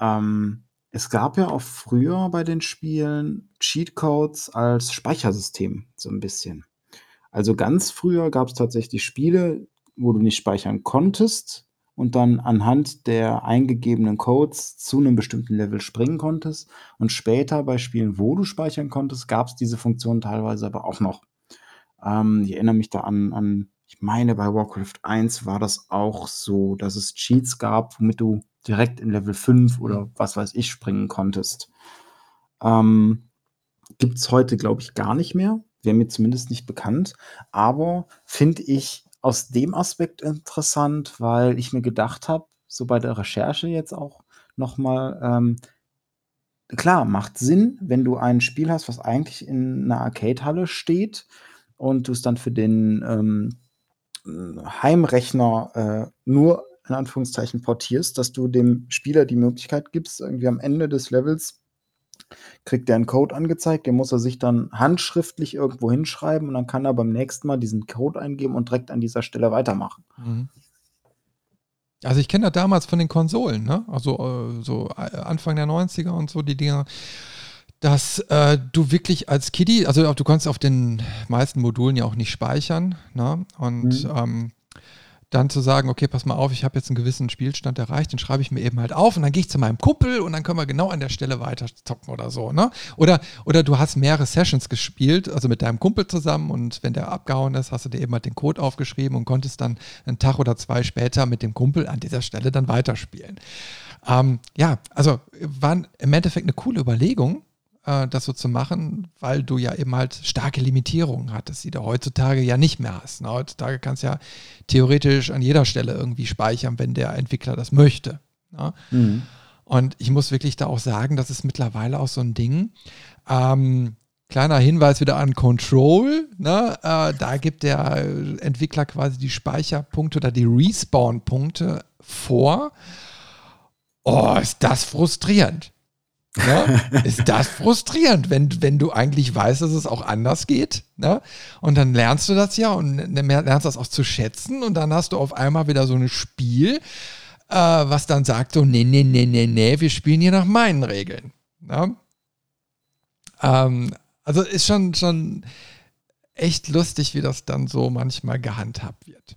Ähm, es gab ja auch früher bei den Spielen Cheatcodes als Speichersystem, so ein bisschen. Also ganz früher gab es tatsächlich Spiele, wo du nicht speichern konntest und dann anhand der eingegebenen Codes zu einem bestimmten Level springen konntest. Und später bei Spielen, wo du speichern konntest, gab es diese Funktion teilweise aber auch noch. Ähm, ich erinnere mich da an, an, ich meine, bei Warcraft 1 war das auch so, dass es Cheats gab, womit du direkt in Level 5 oder mhm. was weiß ich springen konntest. Ähm, Gibt es heute, glaube ich, gar nicht mehr. Wäre mir zumindest nicht bekannt. Aber finde ich aus dem Aspekt interessant, weil ich mir gedacht habe, so bei der Recherche jetzt auch nochmal, ähm, klar, macht Sinn, wenn du ein Spiel hast, was eigentlich in einer Arcade-Halle steht und du es dann für den ähm, Heimrechner äh, nur in Anführungszeichen portierst, dass du dem Spieler die Möglichkeit gibst, irgendwie am Ende des Levels kriegt er einen Code angezeigt, den muss er sich dann handschriftlich irgendwo hinschreiben und dann kann er beim nächsten Mal diesen Code eingeben und direkt an dieser Stelle weitermachen. Mhm. Also ich kenne das damals von den Konsolen, ne? Also äh, so äh, Anfang der 90er und so die Dinger, dass äh, du wirklich als Kiddie, also du kannst auf den meisten Modulen ja auch nicht speichern, ne? Und mhm. ähm, dann zu sagen, okay, pass mal auf, ich habe jetzt einen gewissen Spielstand erreicht, den schreibe ich mir eben halt auf und dann gehe ich zu meinem Kumpel und dann können wir genau an der Stelle weiter zocken oder so, ne? Oder, oder du hast mehrere Sessions gespielt, also mit deinem Kumpel zusammen und wenn der abgehauen ist, hast du dir eben halt den Code aufgeschrieben und konntest dann einen Tag oder zwei später mit dem Kumpel an dieser Stelle dann weiterspielen. Ähm, ja, also war im Endeffekt eine coole Überlegung, äh, das so zu machen, weil du ja eben halt starke Limitierungen hattest, die du heutzutage ja nicht mehr hast. Ne? Heutzutage kannst du ja theoretisch an jeder Stelle irgendwie speichern, wenn der Entwickler das möchte. Ne? Mhm. Und ich muss wirklich da auch sagen, das ist mittlerweile auch so ein Ding. Ähm, kleiner Hinweis wieder an Control. Ne? Äh, da gibt der Entwickler quasi die Speicherpunkte oder die Respawn-Punkte vor. Oh, ist das frustrierend. Ne? Ist das frustrierend, wenn, wenn du eigentlich weißt, dass es auch anders geht? Ne? Und dann lernst du das ja und lernst das auch zu schätzen und dann hast du auf einmal wieder so ein Spiel, äh, was dann sagt so, nee, nee, nee, nee, nee, wir spielen hier nach meinen Regeln. Ne? Ähm, also ist schon, schon echt lustig, wie das dann so manchmal gehandhabt wird.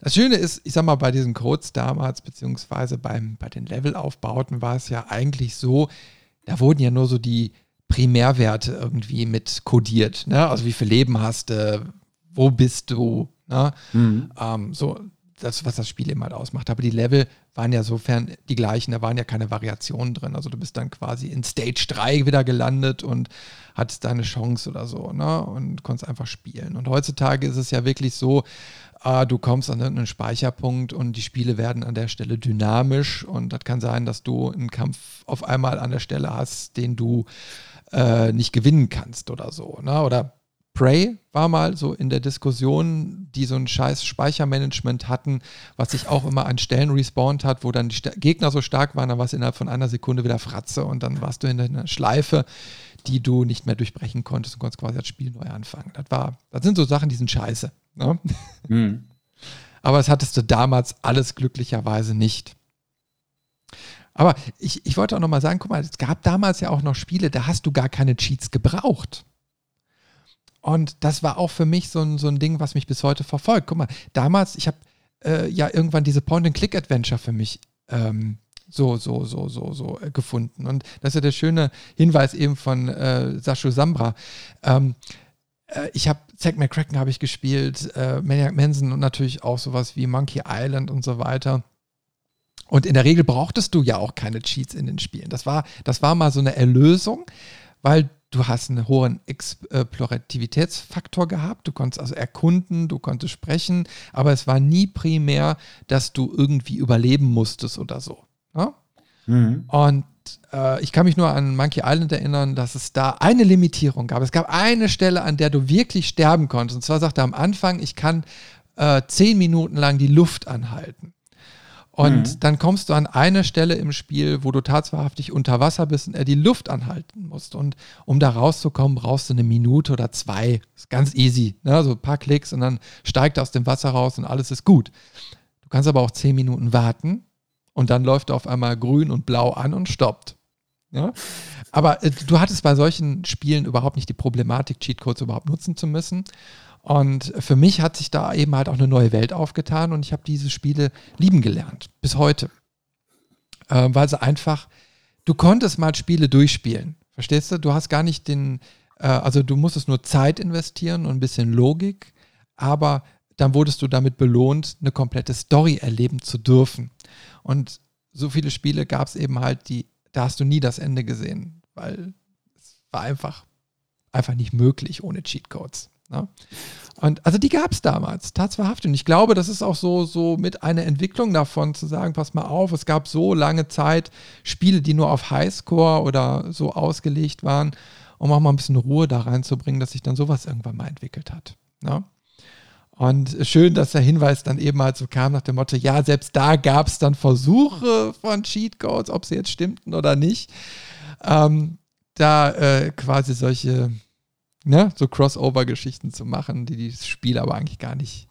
Das Schöne ist, ich sag mal, bei diesen Codes damals, beziehungsweise beim, bei den Levelaufbauten war es ja eigentlich so, da wurden ja nur so die, Primärwerte irgendwie mit kodiert. Ne? Also wie viel Leben hast du, wo bist du, ne? Mhm. Ähm, so, das, was das Spiel eben halt ausmacht. Aber die Level waren ja sofern die gleichen, da waren ja keine Variationen drin. Also du bist dann quasi in Stage 3 wieder gelandet und hattest deine Chance oder so, ne? Und konntest einfach spielen. Und heutzutage ist es ja wirklich so, äh, du kommst an einen Speicherpunkt und die Spiele werden an der Stelle dynamisch und das kann sein, dass du einen Kampf auf einmal an der Stelle hast, den du äh, nicht gewinnen kannst oder so, ne? Oder Prey war mal so in der Diskussion, die so ein scheiß Speichermanagement hatten, was sich auch immer an Stellen respawnt hat, wo dann die Gegner so stark waren, dann war es innerhalb von einer Sekunde wieder Fratze und dann warst du in einer Schleife, die du nicht mehr durchbrechen konntest und konntest quasi das Spiel neu anfangen. Das war, das sind so Sachen, die sind scheiße. Ne? Mhm. Aber das hattest du damals alles glücklicherweise nicht. Aber ich, ich wollte auch noch mal sagen, guck mal, es gab damals ja auch noch Spiele, da hast du gar keine Cheats gebraucht. Und das war auch für mich so ein, so ein Ding, was mich bis heute verfolgt. Guck mal, damals, ich habe äh, ja irgendwann diese Point-and-Click-Adventure für mich ähm, so, so, so, so, so äh, gefunden. Und das ist ja der schöne Hinweis eben von äh, Sascho Sambra. Ähm, äh, ich habe Zack McCracken habe ich gespielt, äh, Maniac Manson und natürlich auch sowas wie Monkey Island und so weiter. Und in der Regel brauchtest du ja auch keine Cheats in den Spielen. Das war, das war mal so eine Erlösung, weil du hast einen hohen Explorativitätsfaktor gehabt. Du konntest also erkunden, du konntest sprechen, aber es war nie primär, dass du irgendwie überleben musstest oder so. Ja? Mhm. Und äh, ich kann mich nur an Monkey Island erinnern, dass es da eine Limitierung gab. Es gab eine Stelle, an der du wirklich sterben konntest. Und zwar sagte er am Anfang, ich kann äh, zehn Minuten lang die Luft anhalten. Und mhm. dann kommst du an eine Stelle im Spiel, wo du tatsächlich unter Wasser bist und er die Luft anhalten musst. Und um da rauszukommen, brauchst du eine Minute oder zwei. Ist ganz easy. Ne? So ein paar Klicks und dann steigt er aus dem Wasser raus und alles ist gut. Du kannst aber auch zehn Minuten warten und dann läuft er auf einmal grün und blau an und stoppt. Ja? Aber äh, du hattest bei solchen Spielen überhaupt nicht die Problematik, Cheatcodes überhaupt nutzen zu müssen. Und für mich hat sich da eben halt auch eine neue Welt aufgetan und ich habe diese Spiele lieben gelernt, bis heute. Äh, weil sie einfach, du konntest mal Spiele durchspielen. Verstehst du? Du hast gar nicht den, äh, also du musstest nur Zeit investieren und ein bisschen Logik, aber dann wurdest du damit belohnt, eine komplette Story erleben zu dürfen. Und so viele Spiele gab es eben halt, die, da hast du nie das Ende gesehen, weil es war einfach, einfach nicht möglich ohne Cheatcodes. Ne? Und also die gab es damals, tatsächlich. Und ich glaube, das ist auch so, so mit einer Entwicklung davon zu sagen, pass mal auf, es gab so lange Zeit Spiele, die nur auf Highscore oder so ausgelegt waren, um auch mal ein bisschen Ruhe da reinzubringen, dass sich dann sowas irgendwann mal entwickelt hat. Ne? Und schön, dass der Hinweis dann eben halt so kam nach dem Motto, ja, selbst da gab es dann Versuche von Cheatcodes, ob sie jetzt stimmten oder nicht, ähm, da äh, quasi solche ne, so Crossover-Geschichten zu machen, die die Spiele aber eigentlich gar nicht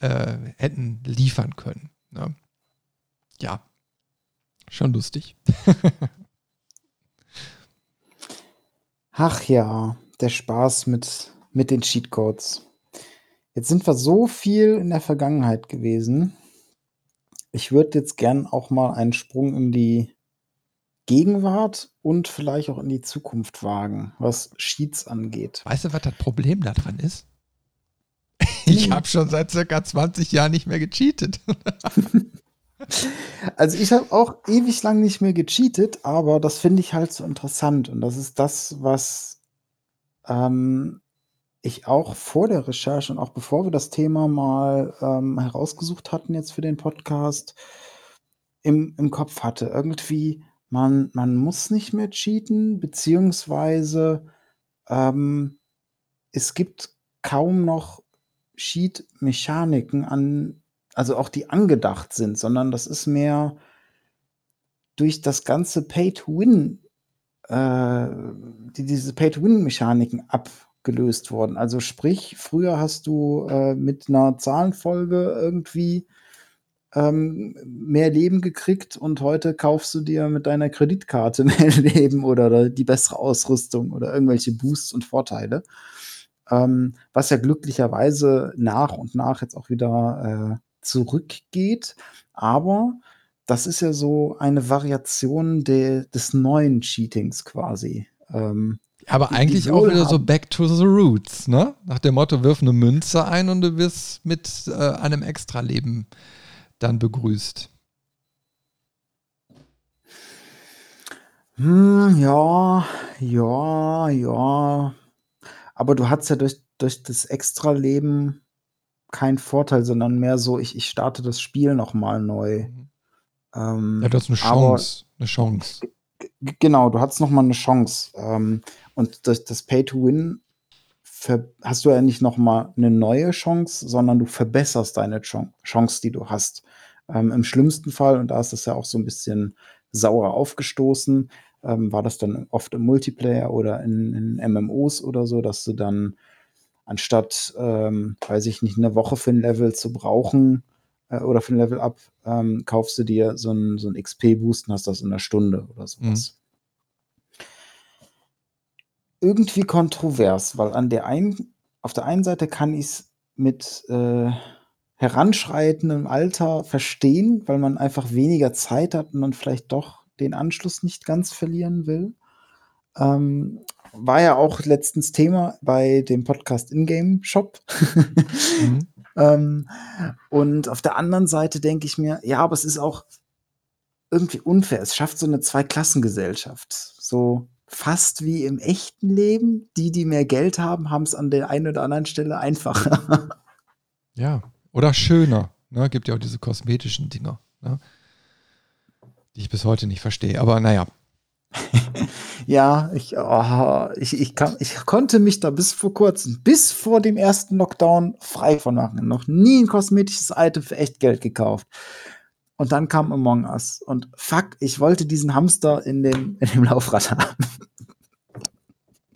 äh, hätten liefern können. Ne? Ja, schon lustig. Ach ja, der Spaß mit, mit den Cheatcodes. Jetzt sind wir so viel in der Vergangenheit gewesen. Ich würde jetzt gern auch mal einen Sprung in die Gegenwart und vielleicht auch in die Zukunft wagen, was Sheets angeht. Weißt du, was das Problem daran ist? Ich habe schon seit circa 20 Jahren nicht mehr gecheatet. also ich habe auch ewig lang nicht mehr gecheatet, aber das finde ich halt so interessant und das ist das, was ähm, ich auch vor der Recherche und auch bevor wir das Thema mal ähm, herausgesucht hatten jetzt für den Podcast im, im Kopf hatte. Irgendwie man man muss nicht mehr cheaten, beziehungsweise, ähm, es gibt kaum noch Cheat-Mechaniken an also auch die angedacht sind, sondern das ist mehr durch das ganze Pay-to-Win äh, die diese Pay-to-Win-Mechaniken abgelöst worden. Also sprich, früher hast du, äh, mit einer Zahlenfolge irgendwie ähm, mehr Leben gekriegt und heute kaufst du dir mit deiner Kreditkarte mehr Leben oder die bessere Ausrüstung oder irgendwelche Boosts und Vorteile. Ähm, was ja glücklicherweise nach und nach jetzt auch wieder äh, zurückgeht. Aber das ist ja so eine Variation de, des neuen Cheatings quasi. Ähm, aber die- eigentlich die auch wieder so back to the roots, ne? Nach dem Motto, wirf eine Münze ein und du wirst mit äh, einem Extraleben dann begrüßt. Hm, ja, ja, ja. Aber du hattest ja durch, durch das Extra-Leben keinen Vorteil, sondern mehr so, ich, ich starte das Spiel nochmal neu. Ähm, Ja, du hast eine Chance. Eine Chance. Genau, du hattest noch mal eine Chance. Ähm, und durch das Pay-to-Win hast du ja nicht noch mal eine neue Chance, sondern du verbesserst deine Chance, die du hast. Ähm, Im schlimmsten Fall, und da ist es ja auch so ein bisschen sauer aufgestoßen, ähm, war das dann oft im Multiplayer oder in, in MMOs oder so, dass du dann anstatt, ähm, weiß ich nicht, eine Woche für ein Level zu brauchen äh, oder für ein Level up, ähm, kaufst du dir so ein, so XP-Boost und hast das in einer Stunde oder sowas. Irgendwie kontrovers, weil an der einen, auf der einen Seite kann ich es mit äh, heranschreitendem Alter verstehen, weil man einfach weniger Zeit hat und man vielleicht doch den Anschluss nicht ganz verlieren will. Ähm, war ja auch letztens Thema bei dem Podcast Ingame Shop. Mhm. Ähm, und auf der anderen Seite denke ich mir, ja, aber es ist auch irgendwie unfair. Es schafft so eine Zweiklassengesellschaft. So fast wie im echten Leben. Die, die mehr Geld haben, haben es an der einen oder anderen Stelle einfacher. Ja. Oder schöner. Ne? Gibt ja auch diese kosmetischen Dinger, ne? die ich bis heute nicht verstehe. Aber naja. ja, ich, oh, ich, ich, kann, ich konnte mich da bis vor kurzem, bis vor dem ersten Lockdown frei von machen. Noch nie ein kosmetisches Item für echt Geld gekauft. Und dann kam Among Us. Und fuck, ich wollte diesen Hamster in dem, in dem Laufrad haben.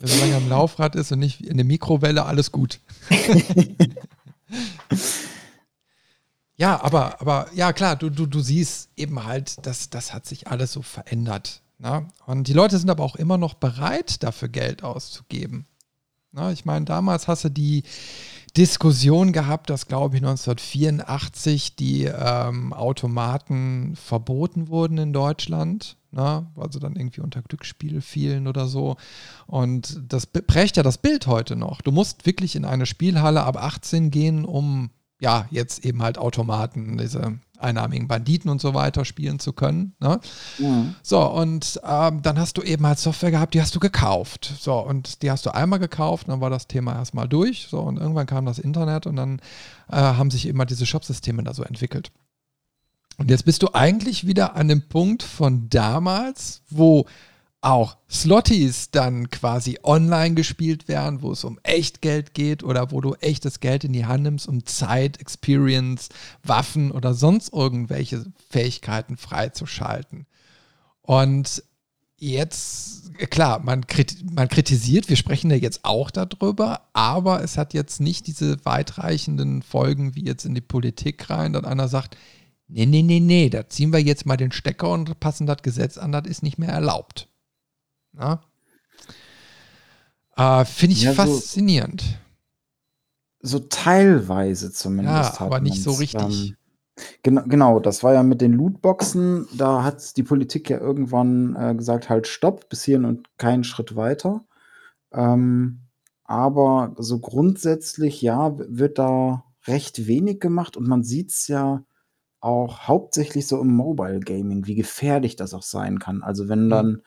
Solange er im Laufrad ist und nicht in der Mikrowelle, alles gut. ja, aber, aber ja, klar, du, du, du siehst eben halt, dass das hat sich alles so verändert. Ne? Und die Leute sind aber auch immer noch bereit, dafür Geld auszugeben. Ne? Ich meine, damals hast du die Diskussion gehabt, dass, glaube ich, 1984 die ähm, Automaten verboten wurden in Deutschland. Ne? Also dann irgendwie unter Glücksspiel fielen oder so. Und das prägt ja das Bild heute noch. Du musst wirklich in eine Spielhalle ab 18 gehen, um ja jetzt eben halt Automaten, diese einnahmigen Banditen und so weiter spielen zu können. Ne? So, und ähm, dann hast du eben halt Software gehabt, die hast du gekauft. So, und die hast du einmal gekauft, dann war das Thema erstmal durch. So, und irgendwann kam das Internet und dann äh, haben sich immer diese Shopsysteme da so entwickelt. Und jetzt bist du eigentlich wieder an dem Punkt von damals, wo auch Slotties dann quasi online gespielt werden, wo es um Echtgeld geht oder wo du echtes Geld in die Hand nimmst, um Zeit, Experience, Waffen oder sonst irgendwelche Fähigkeiten freizuschalten. Und jetzt, klar, man, krit man kritisiert, wir sprechen ja jetzt auch darüber, aber es hat jetzt nicht diese weitreichenden Folgen wie jetzt in die Politik rein, dass einer sagt, nee, nee, nee, nee, da ziehen wir jetzt mal den Stecker und passen das Gesetz an, das ist nicht mehr erlaubt. Äh, Finde ich Ja, faszinierend. So teilweise zumindest. Ja, aber nicht so richtig. Ähm, genau, genau, das war ja mit den Lootboxen. Da hat die Politik ja irgendwann äh, gesagt, halt stopp, bis hierhin und keinen Schritt weiter. Ähm, aber so grundsätzlich, ja, wird da recht wenig gemacht und man sieht es ja auch hauptsächlich so im Mobile Gaming, wie gefährlich das auch sein kann. Also wenn Mhm. dann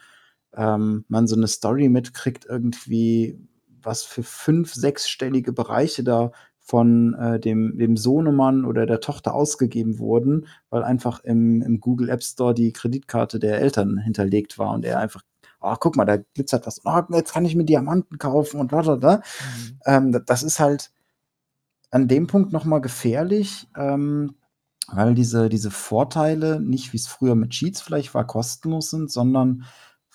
ähm, man so eine Story mitkriegt, irgendwie was für fünf, sechsstellige Bereiche da von äh, dem, dem Sohnemann oder der Tochter ausgegeben wurden, weil einfach im, im Google App Store die Kreditkarte der Eltern hinterlegt war und er einfach, oh, guck mal, da glitzert was, oh, jetzt kann ich mir Diamanten kaufen und da, da, da. Ähm, da- das ist halt an dem Punkt noch mal gefährlich, ähm, weil diese, diese Vorteile nicht, wie es früher mit Cheats vielleicht war, kostenlos sind, sondern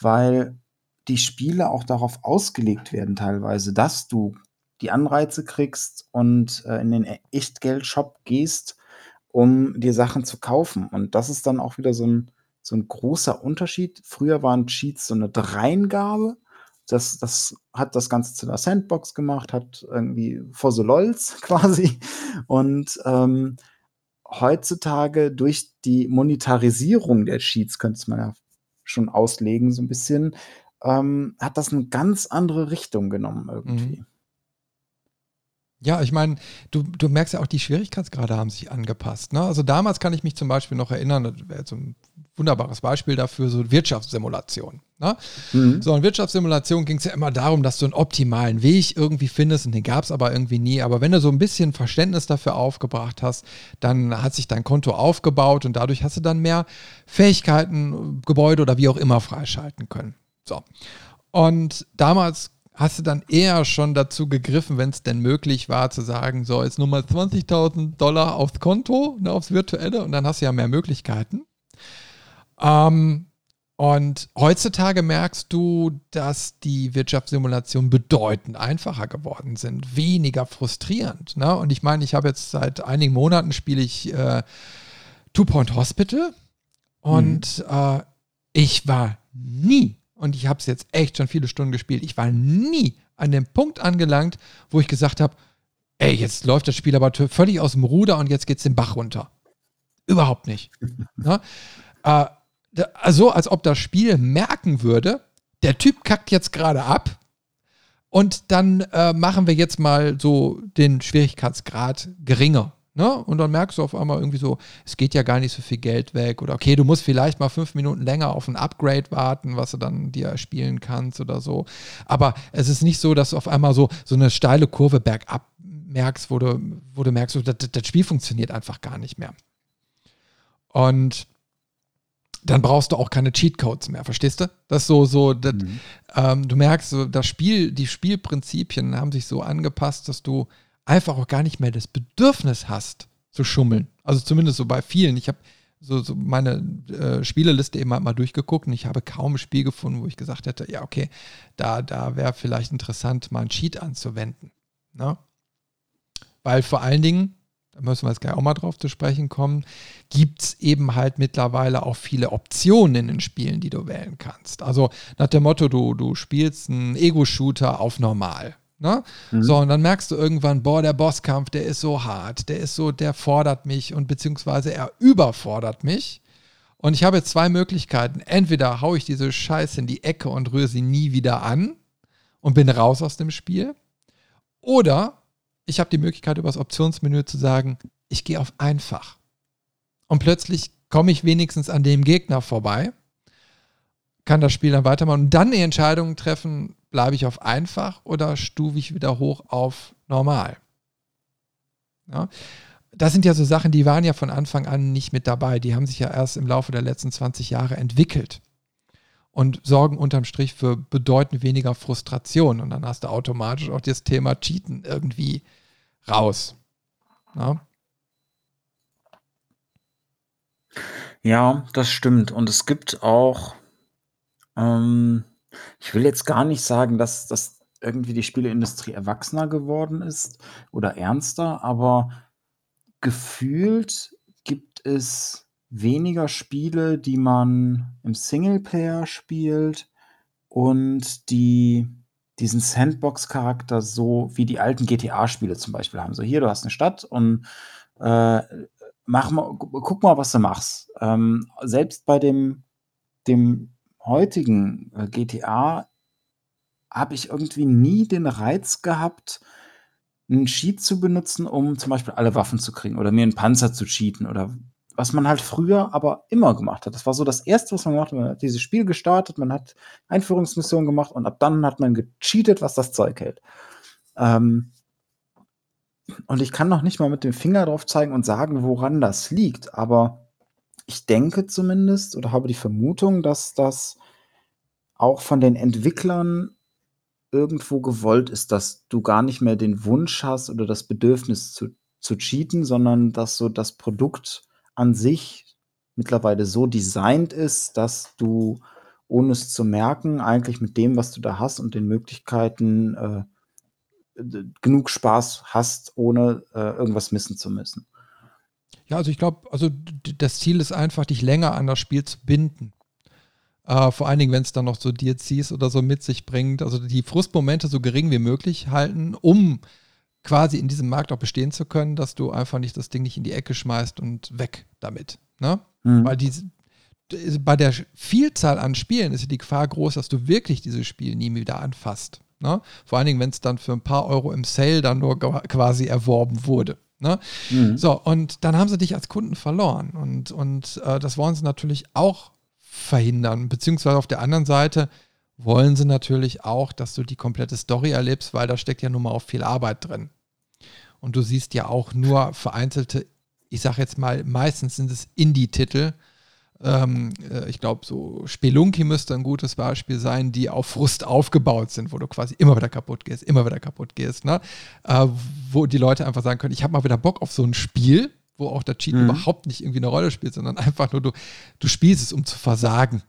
weil die Spiele auch darauf ausgelegt werden teilweise, dass du die Anreize kriegst und äh, in den Echtgeld-Shop gehst, um dir Sachen zu kaufen. Und das ist dann auch wieder so ein, so ein großer Unterschied. Früher waren Cheats so eine Dreingabe. Das, das hat das Ganze zu einer Sandbox gemacht, hat irgendwie for the LOLs quasi. Und ähm, heutzutage durch die Monetarisierung der Cheats, könnte man ja schon auslegen, so ein bisschen, ähm, hat das eine ganz andere Richtung genommen irgendwie. Mhm. Ja, ich meine, du, du merkst ja auch, die Schwierigkeitsgrade haben sich angepasst. Ne? Also damals kann ich mich zum Beispiel noch erinnern, das wäre so ein wunderbares Beispiel dafür, so Wirtschaftssimulation. Ne? Mhm. So, in Wirtschaftssimulation ging es ja immer darum, dass du einen optimalen Weg irgendwie findest und den gab es aber irgendwie nie. Aber wenn du so ein bisschen Verständnis dafür aufgebracht hast, dann hat sich dein Konto aufgebaut und dadurch hast du dann mehr Fähigkeiten, Gebäude oder wie auch immer freischalten können. So. Und damals hast du dann eher schon dazu gegriffen, wenn es denn möglich war, zu sagen, so, jetzt nur mal 20.000 Dollar aufs Konto, ne, aufs virtuelle und dann hast du ja mehr Möglichkeiten. Ähm, und heutzutage merkst du, dass die Wirtschaftssimulationen bedeutend einfacher geworden sind, weniger frustrierend. Ne? Und ich meine, ich habe jetzt seit einigen Monaten spiele ich äh, Two Point Hospital und mhm. äh, ich war nie und ich habe es jetzt echt schon viele Stunden gespielt. Ich war nie an dem Punkt angelangt, wo ich gesagt habe, ey, jetzt läuft das Spiel aber völlig aus dem Ruder und jetzt geht es den Bach runter. Überhaupt nicht. ja? äh, so, als ob das Spiel merken würde, der Typ kackt jetzt gerade ab und dann äh, machen wir jetzt mal so den Schwierigkeitsgrad geringer. Ne? Und dann merkst du auf einmal irgendwie so, es geht ja gar nicht so viel Geld weg. Oder okay, du musst vielleicht mal fünf Minuten länger auf ein Upgrade warten, was du dann dir spielen kannst oder so. Aber es ist nicht so, dass du auf einmal so, so eine steile Kurve bergab merkst, wo du, wo du merkst, so, das, das Spiel funktioniert einfach gar nicht mehr. Und dann brauchst du auch keine Cheatcodes mehr, verstehst du? Das so, so, das, mhm. ähm, du merkst, so, das Spiel, die Spielprinzipien haben sich so angepasst, dass du einfach auch gar nicht mehr das Bedürfnis hast, zu schummeln. Also zumindest so bei vielen. Ich habe so, so, meine äh, Spieleliste eben halt mal durchgeguckt und ich habe kaum ein Spiel gefunden, wo ich gesagt hätte, ja, okay, da, da wäre vielleicht interessant, mal einen Cheat anzuwenden. Ne? Weil vor allen Dingen, da müssen wir jetzt gleich auch mal drauf zu sprechen kommen, gibt es eben halt mittlerweile auch viele Optionen in den Spielen, die du wählen kannst. Also nach dem Motto, du, du spielst einen Ego-Shooter auf normal. Ne? Mhm. So, und dann merkst du irgendwann, boah, der Bosskampf, der ist so hart, der ist so, der fordert mich und beziehungsweise er überfordert mich. Und ich habe jetzt zwei Möglichkeiten. Entweder haue ich diese Scheiße in die Ecke und rühre sie nie wieder an und bin raus aus dem Spiel. Oder ich habe die Möglichkeit, über das Optionsmenü zu sagen, ich gehe auf einfach. Und plötzlich komme ich wenigstens an dem Gegner vorbei, kann das Spiel dann weitermachen und dann die Entscheidung treffen, bleibe ich auf einfach oder stufe ich wieder hoch auf normal? Ja? Das sind ja so Sachen, die waren ja von Anfang an nicht mit dabei. Die haben sich ja erst im Laufe der letzten 20 Jahre entwickelt und sorgen unterm Strich für bedeutend weniger Frustration. Und dann hast du automatisch auch das Thema Cheaten irgendwie raus. Ja, ja das stimmt. Und es gibt auch ähm, ich will jetzt gar nicht sagen, dass dass irgendwie die Spieleindustrie erwachsener geworden ist oder ernster, aber gefühlt gibt es weniger Spiele, die man im Singleplayer spielt und die diesen Sandbox-Charakter so wie die alten GTA-Spiele zum Beispiel haben. So hier, du hast eine Stadt und äh, mach mal, guck mal, was du machst. Ähm, selbst bei dem, dem heutigen äh, GTA habe ich irgendwie nie den Reiz gehabt, einen Cheat zu benutzen, um zum Beispiel alle Waffen zu kriegen oder mir einen Panzer zu cheaten oder was man halt früher aber immer gemacht hat. Das war so das Erste, was man gemacht hat. Man hat dieses Spiel gestartet, man hat Einführungsmissionen gemacht und ab dann hat man gecheatet, was das Zeug hält. Ähm, und ich kann noch nicht mal mit dem Finger drauf zeigen und sagen, woran das liegt, aber ich denke zumindest oder habe die Vermutung, dass das auch von den Entwicklern irgendwo gewollt ist, dass du gar nicht mehr den Wunsch hast oder das Bedürfnis zu zu cheaten, sondern dass so das Produkt an sich mittlerweile so designt ist, dass du, ohne es zu merken, eigentlich mit dem, was du da hast und den Möglichkeiten, äh, genug Spaß hast, ohne, äh, irgendwas missen zu müssen. Ja, also ich glaube, also das Ziel ist einfach, dich länger an das Spiel zu binden. Äh, vor allen Dingen, wenn es dann noch so DLCs oder so mit sich bringt. Also die Frustmomente so gering wie möglich halten, um quasi in diesem Markt auch bestehen zu können, dass du einfach nicht das Ding nicht in die Ecke schmeißt und weg damit. Ne? Mhm. Weil die, bei der Vielzahl an Spielen ist die Gefahr groß, dass du wirklich dieses Spiel nie wieder anfasst. Ne? Vor allen Dingen, wenn es dann für ein paar Euro im Sale dann nur quasi erworben wurde. Ne? Mhm. So, und dann haben sie dich als Kunden verloren. Und, und äh, das wollen sie natürlich auch verhindern. Beziehungsweise auf der anderen Seite wollen sie natürlich auch, dass du die komplette Story erlebst, weil da steckt ja nun mal auch viel Arbeit drin. Und du siehst ja auch nur vereinzelte, ich sag jetzt mal, meistens sind es Indie-Titel, ähm, äh, ich glaube, so Spelunky müsste ein gutes Beispiel sein, die auf Frust aufgebaut sind, wo du quasi immer wieder kaputt gehst, immer wieder kaputt gehst, ne? Äh, wo die Leute einfach sagen können, ich habe mal wieder Bock auf so ein Spiel, wo auch der Cheat mhm. überhaupt nicht irgendwie eine Rolle spielt, sondern einfach nur du, du spielst es, um zu versagen,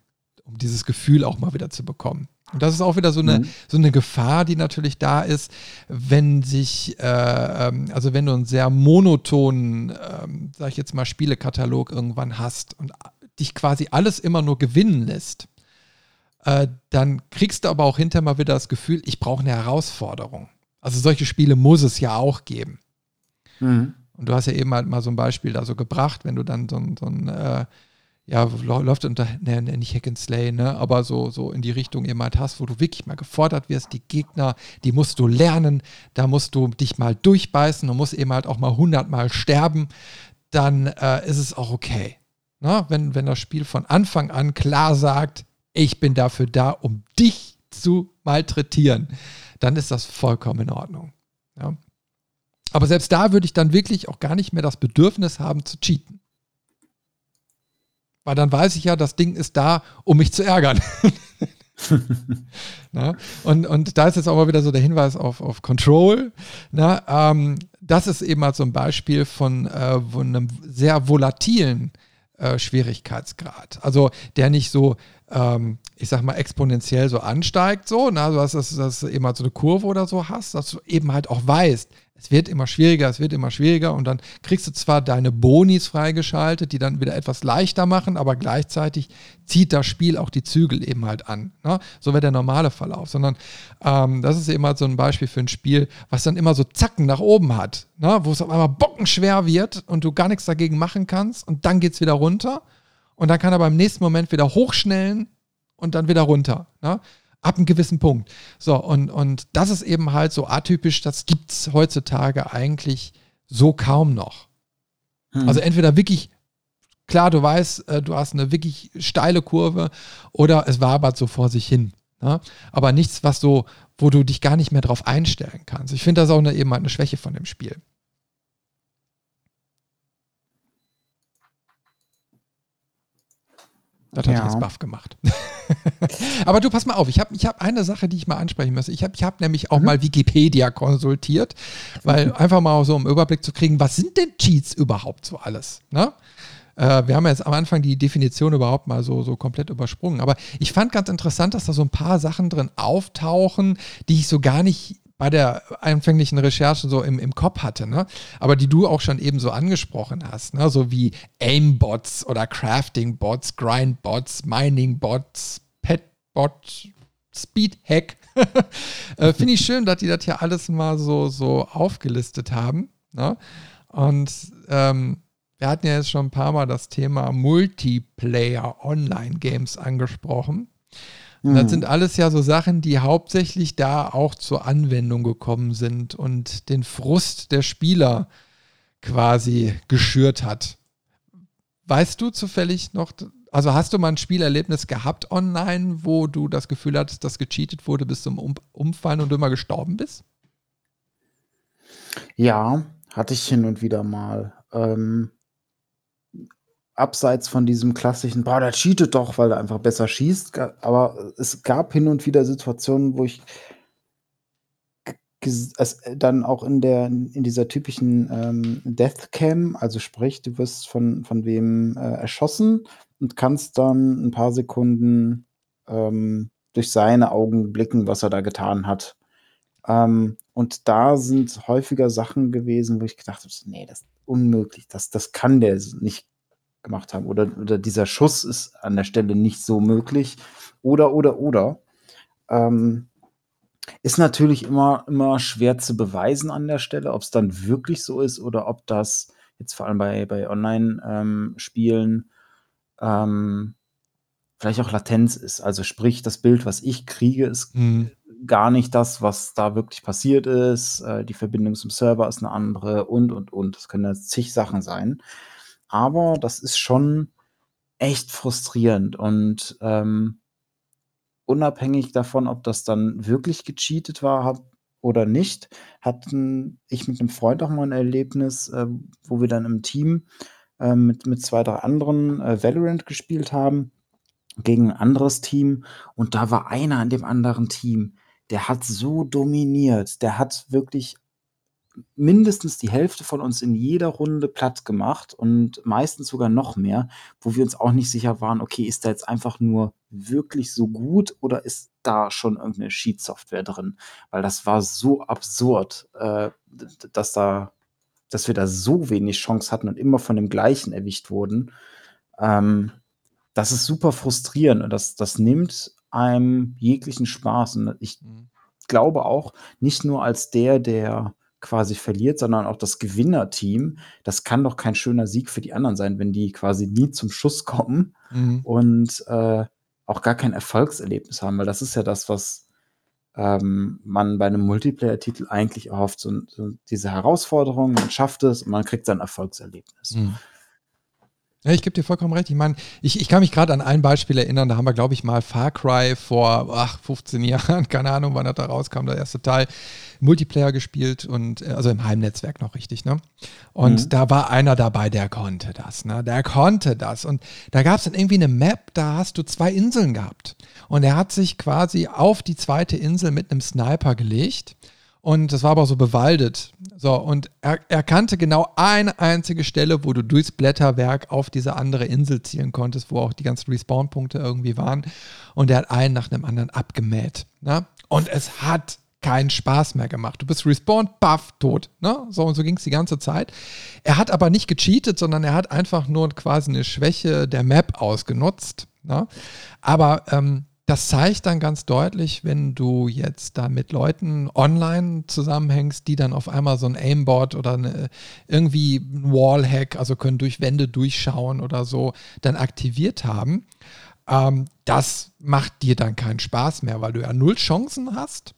um dieses Gefühl auch mal wieder zu bekommen. Und das ist auch wieder so eine, mhm. so eine Gefahr, die natürlich da ist, wenn sich, äh, ähm, also wenn du einen sehr monotonen, äh, sag ich jetzt mal, Spielekatalog irgendwann hast und dich quasi alles immer nur gewinnen lässt, äh, dann kriegst du aber auch hinterher mal wieder das Gefühl, ich brauche eine Herausforderung. Also solche Spiele muss es ja auch geben. Mhm. Und du hast ja eben halt mal so ein Beispiel da so gebracht, wenn du dann so ein, so ein äh, ja, läuft unter, ne, ne, nicht Hack and Slay, ne, aber so, so in die Richtung eben halt hast, wo du wirklich mal gefordert wirst, die Gegner, die musst du lernen, da musst du dich mal durchbeißen und musst eben halt auch mal hundertmal sterben, dann äh, ist es auch okay. Na, wenn, wenn das Spiel von Anfang an klar sagt, ich bin dafür da, um dich zu malträtieren, dann ist das vollkommen in Ordnung. Ja. Aber selbst da würde ich dann wirklich auch gar nicht mehr das Bedürfnis haben zu cheaten. Weil dann weiß ich ja, das Ding ist da, um mich zu ärgern. na? Und, und da ist jetzt auch mal wieder so der Hinweis auf, auf Control. Na? Ähm, das ist eben halt so ein Beispiel von, äh, von einem sehr volatilen äh, Schwierigkeitsgrad. Also der nicht so, ähm, ich sag mal, exponentiell so ansteigt, so, ne? also dass, dass, dass du eben halt so eine Kurve oder so hast, dass du eben halt auch weißt, es wird immer schwieriger, es wird immer schwieriger und dann kriegst du zwar deine Bonis freigeschaltet, die dann wieder etwas leichter machen, aber gleichzeitig zieht das Spiel auch die Zügel eben halt an. Ne? So wäre der normale Verlauf, sondern ähm, das ist eben halt so ein Beispiel für ein Spiel, was dann immer so Zacken nach oben hat, ne? wo es auf einmal bockenschwer wird und du gar nichts dagegen machen kannst und dann geht es wieder runter und dann kann er beim nächsten Moment wieder hochschnellen und dann wieder runter. Ne? Ab einem gewissen Punkt. So, und, und das ist eben halt so atypisch, das gibt es heutzutage eigentlich so kaum noch. Hm. Also entweder wirklich, klar, du weißt, äh, du hast eine wirklich steile Kurve oder es wabert so vor sich hin. Ne? Aber nichts, was so, wo du dich gar nicht mehr drauf einstellen kannst. Ich finde das auch eine, eben halt eine Schwäche von dem Spiel. Das hat ja. jetzt Buff gemacht. Aber du, pass mal auf, ich habe ich hab eine Sache, die ich mal ansprechen muss. Ich habe ich hab nämlich auch mhm. mal Wikipedia konsultiert, weil mhm. einfach mal so einen Überblick zu kriegen, was sind denn Cheats überhaupt so alles? Ne? Äh, wir haben jetzt am Anfang die Definition überhaupt mal so, so komplett übersprungen. Aber ich fand ganz interessant, dass da so ein paar Sachen drin auftauchen, die ich so gar nicht bei der anfänglichen Recherche so im, im Kopf hatte, ne? aber die du auch schon eben so angesprochen hast, ne? so wie Aimbots oder Crafting-Bots, Grind-Bots, Mining-Bots, Pet-Bot, Speed-Hack. äh, Finde ich schön, dass die das hier alles mal so, so aufgelistet haben. Ne? Und ähm, wir hatten ja jetzt schon ein paar Mal das Thema Multiplayer-Online-Games angesprochen. Und das mhm. sind alles ja so Sachen, die hauptsächlich da auch zur Anwendung gekommen sind und den Frust der Spieler quasi geschürt hat. Weißt du zufällig noch, also hast du mal ein Spielerlebnis gehabt online, wo du das Gefühl hattest, dass gecheatet wurde bis zum um Umfallen und du immer gestorben bist? Ja, hatte ich hin und wieder mal. Ähm, abseits von diesem klassischen, boah, der cheatet doch, weil er einfach besser schießt. Aber es gab hin und wieder Situationen, wo ich es dann auch in der in dieser typischen ähm, Deathcam, also sprich, du wirst von, von wem äh, erschossen und kannst dann ein paar Sekunden ähm, durch seine Augen blicken, was er da getan hat. Ähm, und da sind häufiger Sachen gewesen, wo ich gedacht habe, nee, das ist unmöglich, das, das kann der nicht gemacht haben. Oder, oder dieser Schuss ist an der Stelle nicht so möglich. Oder, oder, oder. Ähm, ist natürlich immer, immer schwer zu beweisen an der Stelle, ob es dann wirklich so ist oder ob das jetzt vor allem bei, bei Online-Spielen ähm, vielleicht auch Latenz ist. Also sprich, das Bild, was ich kriege, ist Mhm. gar nicht das, was da wirklich passiert ist. Äh, die Verbindung zum Server ist eine andere und, und, und. Das können jetzt zig Sachen sein. Aber das ist schon echt frustrierend und ähm, unabhängig davon, ob das dann wirklich gecheatet war hab, oder nicht, hatten ich mit einem Freund auch mal ein Erlebnis, äh, wo wir dann im Team äh, mit, mit zwei, drei anderen äh, Valorant gespielt haben gegen ein anderes Team und da war einer in dem anderen Team, der hat so dominiert, der hat wirklich mindestens die Hälfte von uns in jeder Runde platt gemacht und meistens sogar noch mehr, wo wir uns auch nicht sicher waren, okay, ist da jetzt einfach nur wirklich so gut oder ist da schon irgendeine Cheat-Software drin? Weil das war so absurd, äh, dass da, dass wir da so wenig Chance hatten und immer von dem gleichen erwischt wurden. Ähm, das ist super frustrierend und das, das nimmt einem jeglichen Spaß. Und ich Mhm. glaube auch, nicht nur als der, der quasi verliert, sondern auch das Gewinnerteam. Das kann doch kein schöner Sieg für die anderen sein, wenn die quasi nie zum Schuss kommen Mhm. und äh, auch gar kein Erfolgserlebnis haben, weil das ist ja das, was ähm, man bei einem Multiplayer-Titel eigentlich erhofft. So, so diese Herausforderung, man schafft es und man kriegt sein Erfolgserlebnis. Mhm. Ja, ich gebe dir vollkommen recht. Ich meine, ich, ich kann mich gerade an ein Beispiel erinnern, da haben wir, glaube ich, mal Far Cry vor ach, 15 Jahren, keine Ahnung, wann das da rauskam, der erste Teil, Multiplayer gespielt und äh, also im Heimnetzwerk noch richtig, ne? Und Mhm. da war einer dabei, der konnte das, ne? Der konnte das. Und da gab es dann irgendwie eine Map, da hast du zwei Inseln gehabt. Und er hat sich quasi auf die zweite Insel mit einem Sniper gelegt. Und das war aber so bewaldet. So, und er, er kannte genau eine einzige Stelle, wo du durchs Blätterwerk auf diese andere Insel zielen konntest, wo auch die ganzen Respawn-Punkte irgendwie waren. Und er hat einen nach dem anderen abgemäht. Ne? Und es hat keinen Spaß mehr gemacht. Du bist respawned, baff, tot. Ne? So und so ging es die ganze Zeit. Er hat aber nicht gecheatet, sondern er hat einfach nur quasi eine Schwäche der Map ausgenutzt. Ne? Aber ähm, das zeigt dann ganz deutlich, wenn du jetzt da mit Leuten online zusammenhängst, die dann auf einmal so ein Aimbot oder eine, irgendwie ein Wallhack, also können durch Wände durchschauen oder so, dann aktiviert haben. Ähm, das macht dir dann keinen Spaß mehr, weil du ja null Chancen hast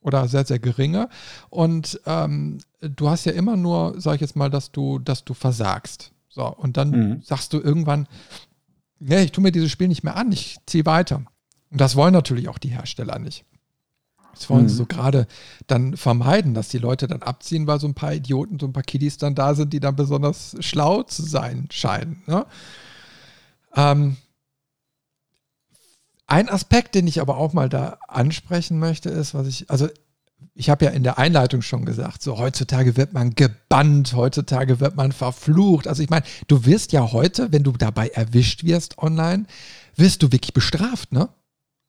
oder sehr, sehr geringe. Und ähm, du hast ja immer nur, sag ich jetzt mal, dass du, dass du versagst. So, und dann Mhm. sagst du irgendwann, nee, ich tue mir dieses Spiel nicht mehr an, ich ziehe weiter. Und das wollen natürlich auch die Hersteller nicht. Das wollen Mhm. sie so gerade dann vermeiden, dass die Leute dann abziehen, weil so ein paar Idioten, so ein paar Kiddies dann da sind, die dann besonders schlau zu sein scheinen. Ne? Ähm, ein Aspekt, den ich aber auch mal da ansprechen möchte, ist, was ich, also ich habe ja in der Einleitung schon gesagt, so heutzutage wird man gebannt, heutzutage wird man verflucht. Also ich meine, du wirst ja heute, wenn du dabei erwischt wirst online, wirst du wirklich bestraft, ne?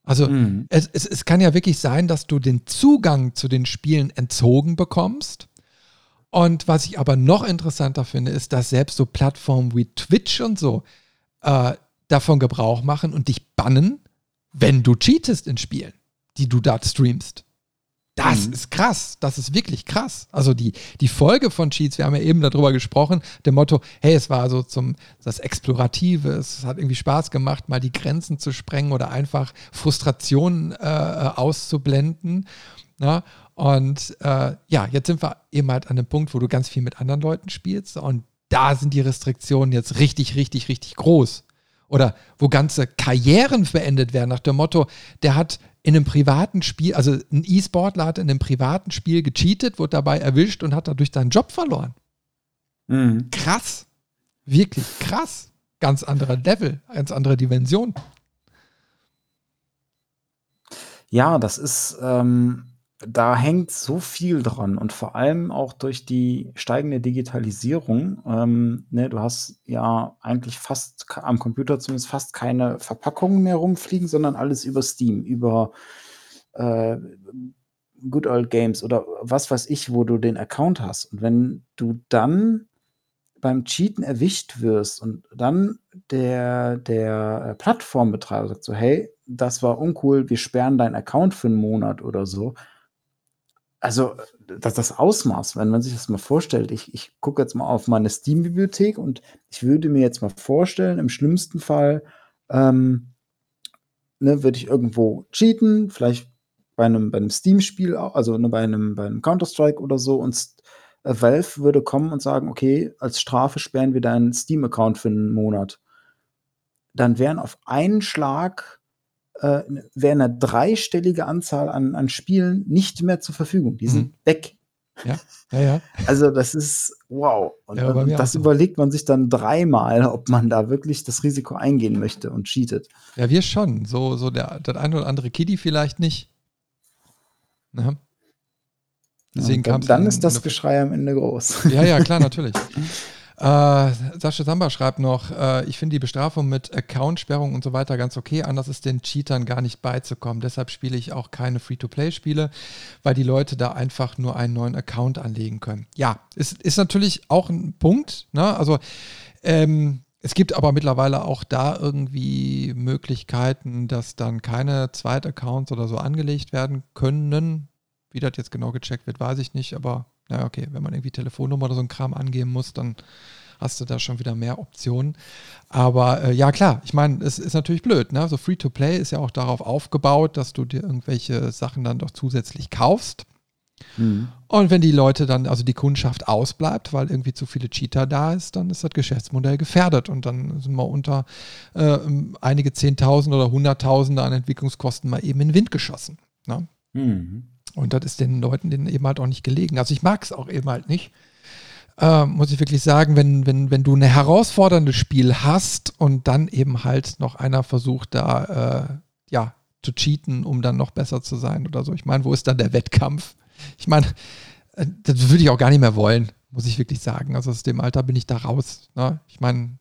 Also Mhm. es, es, es kann ja wirklich sein, dass du den Zugang zu den Spielen entzogen bekommst. Und was ich aber noch interessanter finde, ist, dass selbst so Plattformen wie Twitch und so äh, davon Gebrauch machen und dich bannen, wenn du cheatest in Spielen, die du da streamst. Das Mhm. ist krass. Das ist wirklich krass. Also die, die Folge von Cheats, wir haben ja eben darüber gesprochen, dem Motto, hey, es war so zum das Explorative, es hat irgendwie Spaß gemacht, mal die Grenzen zu sprengen oder einfach Frustrationen äh, auszublenden. Ne? Und äh, ja, jetzt sind wir eben halt an dem Punkt, wo du ganz viel mit anderen Leuten spielst und da sind die Restriktionen jetzt richtig, richtig, richtig groß. Oder wo ganze Karrieren beendet werden nach dem Motto, der hat in einem privaten Spiel, also ein E-Sportler hat in einem privaten Spiel gecheatet, wurde dabei erwischt und hat dadurch seinen Job verloren. Mhm. Krass. Wirklich krass. Ganz anderer Level, ganz andere Dimension. Ja, das ist, ähm, da hängt so viel dran und vor allem auch durch die steigende Digitalisierung. Ähm, ne, du hast ja eigentlich fast am Computer zumindest fast keine Verpackungen mehr rumfliegen, sondern alles über Steam, über äh, Good Old Games oder was weiß ich, wo du den Account hast. Und wenn du dann beim Cheaten erwischt wirst und dann der, der äh, Plattformbetreiber sagt so, hey, das war uncool, wir sperren deinen Account für einen Monat oder so. Also, das, das Ausmaß, wenn man sich das mal vorstellt, ich, ich gucke jetzt mal auf meine Steam-Bibliothek und ich würde mir jetzt mal vorstellen, im schlimmsten Fall ähm, ne, würde ich irgendwo cheaten, vielleicht bei einem, bei einem Steam-Spiel, also ne, bei einem, bei einem Counter-Strike oder so, und äh, Valve würde kommen und sagen, okay, als Strafe sperren wir deinen Steam-Account für einen Monat. Dann wären auf einen Schlag äh, wäre eine dreistellige Anzahl an, an Spielen nicht mehr zur Verfügung. Die sind mhm. weg. Ja, ja, ja. Also das ist wow. Und, ja, und das überlegt man sich dann dreimal, ob man da wirklich das Risiko eingehen möchte und cheatet. Ja, wir schon. So, so der, der eine oder andere Kiddie vielleicht nicht. Ja. Deswegen ja, dann, dann ist das Geschrei am Ende groß. Ja, ja, klar, natürlich. Äh, Sascha Samba schreibt noch, äh, ich finde die Bestrafung mit Accountsperrung und so weiter ganz okay. Anders ist den Cheatern gar nicht beizukommen. Deshalb spiele ich auch keine Free-to-Play-Spiele, weil die Leute da einfach nur einen neuen Account anlegen können. Ja, ist, ist natürlich auch ein Punkt. Ne? Also ähm, es gibt aber mittlerweile auch da irgendwie Möglichkeiten, dass dann keine Zweitaccounts oder so angelegt werden können. Wie das jetzt genau gecheckt wird, weiß ich nicht, aber naja, okay, wenn man irgendwie Telefonnummer oder so ein Kram angeben muss, dann hast du da schon wieder mehr Optionen. Aber äh, ja, klar, ich meine, es ist natürlich blöd. Ne? So Free-to-Play ist ja auch darauf aufgebaut, dass du dir irgendwelche Sachen dann doch zusätzlich kaufst. Mhm. Und wenn die Leute dann, also die Kundschaft ausbleibt, weil irgendwie zu viele Cheater da ist, dann ist das Geschäftsmodell gefährdet und dann sind wir unter äh, einige Zehntausend oder Hunderttausende an Entwicklungskosten mal eben in den Wind geschossen. Ne? Mhm. Und das ist den Leuten denen eben halt auch nicht gelegen. Also ich mag es auch eben halt nicht. Äh, muss ich wirklich sagen, wenn, wenn, wenn du ein herausforderndes Spiel hast und dann eben halt noch einer versucht, da äh, ja, zu cheaten, um dann noch besser zu sein oder so. Ich meine, wo ist dann der Wettkampf? Ich meine, äh, das würde ich auch gar nicht mehr wollen, muss ich wirklich sagen. Also aus dem Alter bin ich da raus. Ne? Ich meine,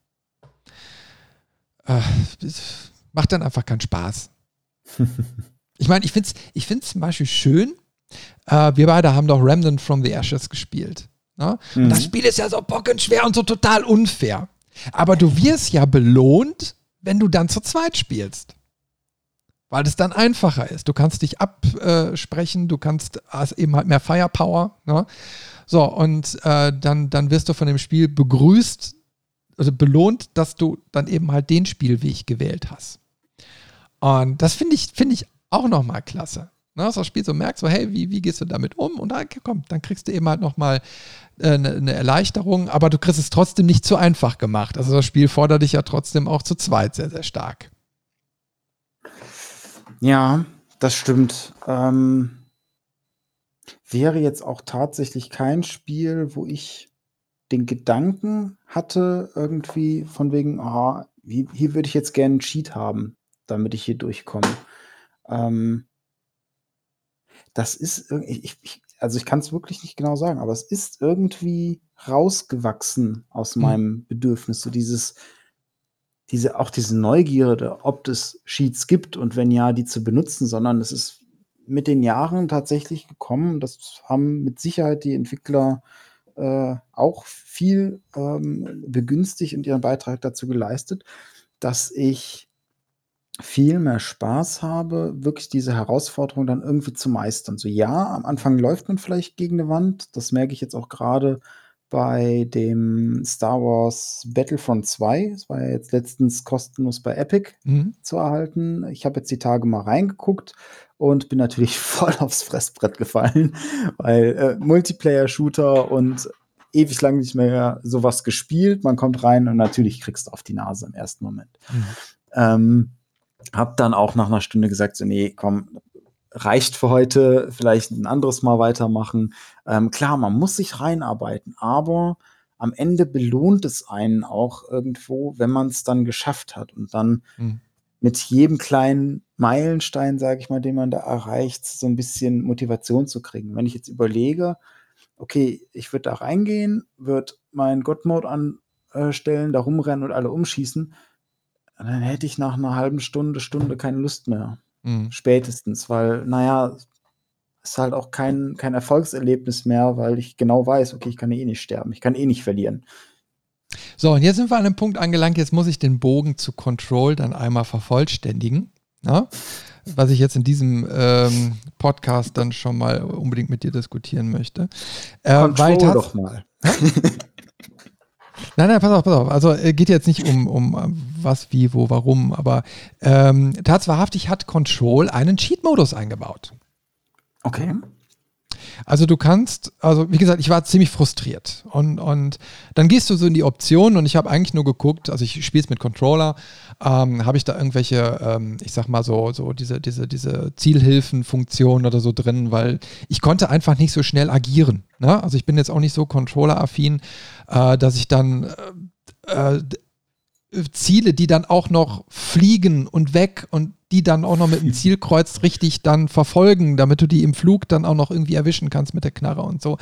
äh, macht dann einfach keinen Spaß. ich meine, ich finde es ich find's zum Beispiel schön, äh, wir beide haben doch Remnant from the Ashes gespielt. Ne? Mhm. Das Spiel ist ja so bockenschwer und so total unfair. Aber du wirst ja belohnt, wenn du dann zu zweit spielst. Weil es dann einfacher ist. Du kannst dich absprechen, du kannst hast eben halt mehr Firepower. Ne? So, und äh, dann, dann wirst du von dem Spiel begrüßt, also belohnt, dass du dann eben halt den Spielweg gewählt hast. Und das finde ich, find ich auch nochmal klasse. Ne, dass das Spiel so merkt, so, hey, wie, wie gehst du damit um? Und dann, komm, dann kriegst du eben halt nochmal äh, eine, eine Erleichterung, aber du kriegst es trotzdem nicht zu einfach gemacht. Also das Spiel fordert dich ja trotzdem auch zu zweit sehr, sehr stark. Ja, das stimmt. Ähm, wäre jetzt auch tatsächlich kein Spiel, wo ich den Gedanken hatte, irgendwie von wegen, oh, hier, hier würde ich jetzt gerne einen Cheat haben, damit ich hier durchkomme. Ähm, das ist ich, ich, also ich kann es wirklich nicht genau sagen, aber es ist irgendwie rausgewachsen aus mhm. meinem Bedürfnis. So dieses, diese, auch diese Neugierde, ob es Sheets gibt und wenn ja, die zu benutzen, sondern es ist mit den Jahren tatsächlich gekommen. Das haben mit Sicherheit die Entwickler äh, auch viel ähm, begünstigt und ihren Beitrag dazu geleistet, dass ich viel mehr Spaß habe, wirklich diese Herausforderung dann irgendwie zu meistern. So ja, am Anfang läuft man vielleicht gegen eine Wand. Das merke ich jetzt auch gerade bei dem Star Wars Battlefront 2. Das war ja jetzt letztens kostenlos bei Epic mhm. zu erhalten. Ich habe jetzt die Tage mal reingeguckt und bin natürlich voll aufs Fressbrett gefallen, weil äh, Multiplayer-Shooter und ewig lang nicht mehr sowas gespielt. Man kommt rein und natürlich kriegst du auf die Nase im ersten Moment. Mhm. Ähm, hab dann auch nach einer Stunde gesagt, so, nee, komm, reicht für heute, vielleicht ein anderes Mal weitermachen. Ähm, klar, man muss sich reinarbeiten, aber am Ende belohnt es einen auch irgendwo, wenn man es dann geschafft hat und dann mhm. mit jedem kleinen Meilenstein, sage ich mal, den man da erreicht, so ein bisschen Motivation zu kriegen. Wenn ich jetzt überlege, okay, ich würde da reingehen, würde meinen God-Mode anstellen, da rumrennen und alle umschießen, dann hätte ich nach einer halben Stunde, Stunde keine Lust mehr. Mhm. Spätestens, weil, naja, es ist halt auch kein, kein Erfolgserlebnis mehr, weil ich genau weiß, okay, ich kann eh nicht sterben, ich kann eh nicht verlieren. So, und jetzt sind wir an einem Punkt angelangt, jetzt muss ich den Bogen zu Control dann einmal vervollständigen. Ja? Was ich jetzt in diesem ähm, Podcast dann schon mal unbedingt mit dir diskutieren möchte. Äh, Control weil doch mal. Nein, nein, pass auf, pass auf. Also äh, geht jetzt nicht um, um was, wie, wo, warum. Aber ähm, tatsächlich hat Control einen Cheat-Modus eingebaut. Okay. Also du kannst, also wie gesagt, ich war ziemlich frustriert. Und, und dann gehst du so in die Optionen und ich habe eigentlich nur geguckt, also ich spiele es mit Controller, ähm, habe ich da irgendwelche, ähm, ich sag mal so, so diese, diese, diese Zielhilfenfunktionen oder so drin, weil ich konnte einfach nicht so schnell agieren. Ne? Also ich bin jetzt auch nicht so Controller-affin, äh, dass ich dann äh, äh Ziele, die dann auch noch fliegen und weg und die dann auch noch mit dem Zielkreuz richtig dann verfolgen, damit du die im Flug dann auch noch irgendwie erwischen kannst mit der Knarre und so.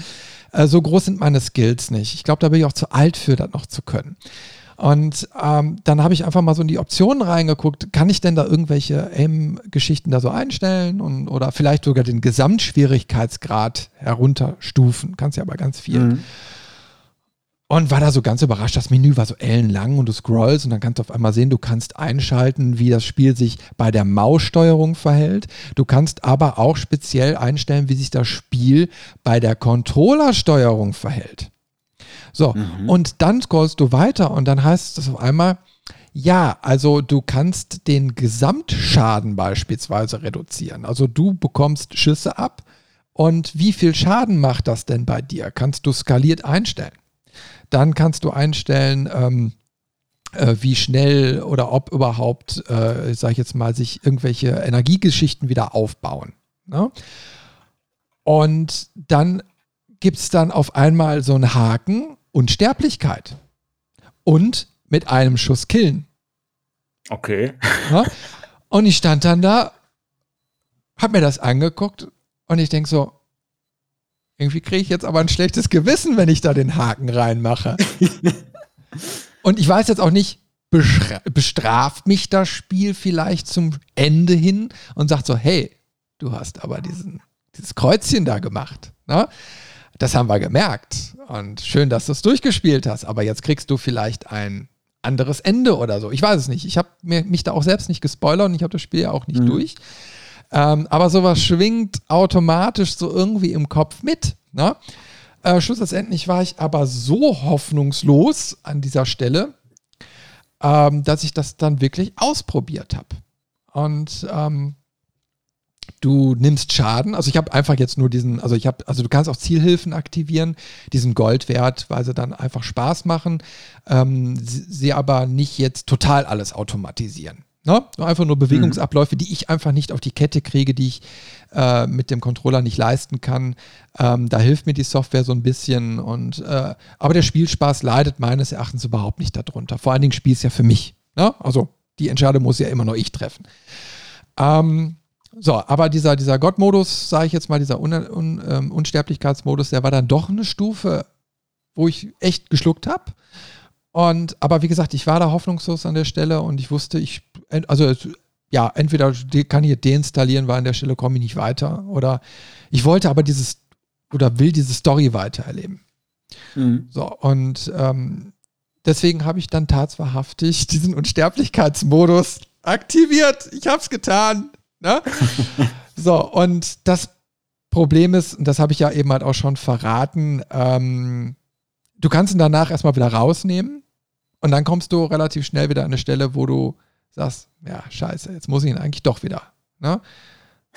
Äh, so groß sind meine Skills nicht. Ich glaube, da bin ich auch zu alt für, das noch zu können. Und ähm, dann habe ich einfach mal so in die Optionen reingeguckt. Kann ich denn da irgendwelche Aim-Geschichten da so einstellen und, oder vielleicht sogar den Gesamtschwierigkeitsgrad herunterstufen? Kannst ja aber ganz viel. Mhm. Und war da so ganz überrascht. Das Menü war so ellenlang und du scrollst und dann kannst du auf einmal sehen, du kannst einschalten, wie das Spiel sich bei der Maussteuerung verhält. Du kannst aber auch speziell einstellen, wie sich das Spiel bei der Controllersteuerung verhält. So, mhm. und dann scrollst du weiter und dann heißt es auf einmal, ja, also du kannst den Gesamtschaden beispielsweise reduzieren. Also du bekommst Schüsse ab und wie viel Schaden macht das denn bei dir? Kannst du skaliert einstellen. Dann kannst du einstellen, ähm, äh, wie schnell oder ob überhaupt, äh, sag ich jetzt mal, sich irgendwelche Energiegeschichten wieder aufbauen. Ne? Und dann gibt es dann auf einmal so einen Haken Unsterblichkeit und mit einem Schuss killen. Okay. Ja? Und ich stand dann da, hab mir das angeguckt und ich denke so, irgendwie kriege ich jetzt aber ein schlechtes Gewissen, wenn ich da den Haken reinmache. Und ich weiß jetzt auch nicht, bestraft mich das Spiel vielleicht zum Ende hin und sagt so, hey, du hast aber diesen, dieses Kreuzchen da gemacht. Ne? Das haben wir gemerkt. Und schön, dass du es durchgespielt hast. Aber jetzt kriegst du vielleicht ein anderes Ende oder so. Ich weiß es nicht. Ich habe mich da auch selbst nicht gespoilert und ich habe das Spiel ja auch nicht mhm. durch. Ähm, aber sowas schwingt automatisch so irgendwie im Kopf mit. Ne? Äh, schlussendlich war ich aber so hoffnungslos an dieser Stelle, ähm, dass ich das dann wirklich ausprobiert habe. Und ähm, du nimmst Schaden. Also ich habe einfach jetzt nur diesen, also ich habe, also du kannst auch Zielhilfen aktivieren, diesen Goldwert, weil sie dann einfach Spaß machen, ähm, sie, sie aber nicht jetzt total alles automatisieren. Ne? Einfach nur Bewegungsabläufe, mhm. die ich einfach nicht auf die Kette kriege, die ich äh, mit dem Controller nicht leisten kann. Ähm, da hilft mir die Software so ein bisschen. Und, äh, aber der Spielspaß leidet meines Erachtens überhaupt nicht darunter. Vor allen Dingen Spiel ist ja für mich. Ne? Also die Entscheidung muss ja immer nur ich treffen. Ähm, so, aber dieser, dieser Gott-Modus, sage ich jetzt mal, dieser Un Un ähm, Unsterblichkeitsmodus, der war dann doch eine Stufe, wo ich echt geschluckt habe. Und, aber wie gesagt, ich war da hoffnungslos an der Stelle und ich wusste, ich, also ja, entweder kann ich deinstallieren, weil an der Stelle komme ich nicht weiter. Oder ich wollte aber dieses oder will diese Story weitererleben. Mhm. So, und ähm, deswegen habe ich dann tatsächlich diesen Unsterblichkeitsmodus aktiviert. Ich habe es getan. Ne? so, und das Problem ist, und das habe ich ja eben halt auch schon verraten, ähm, du kannst ihn danach erstmal wieder rausnehmen und dann kommst du relativ schnell wieder an eine Stelle, wo du sagst, ja, scheiße, jetzt muss ich ihn eigentlich doch wieder. Ne?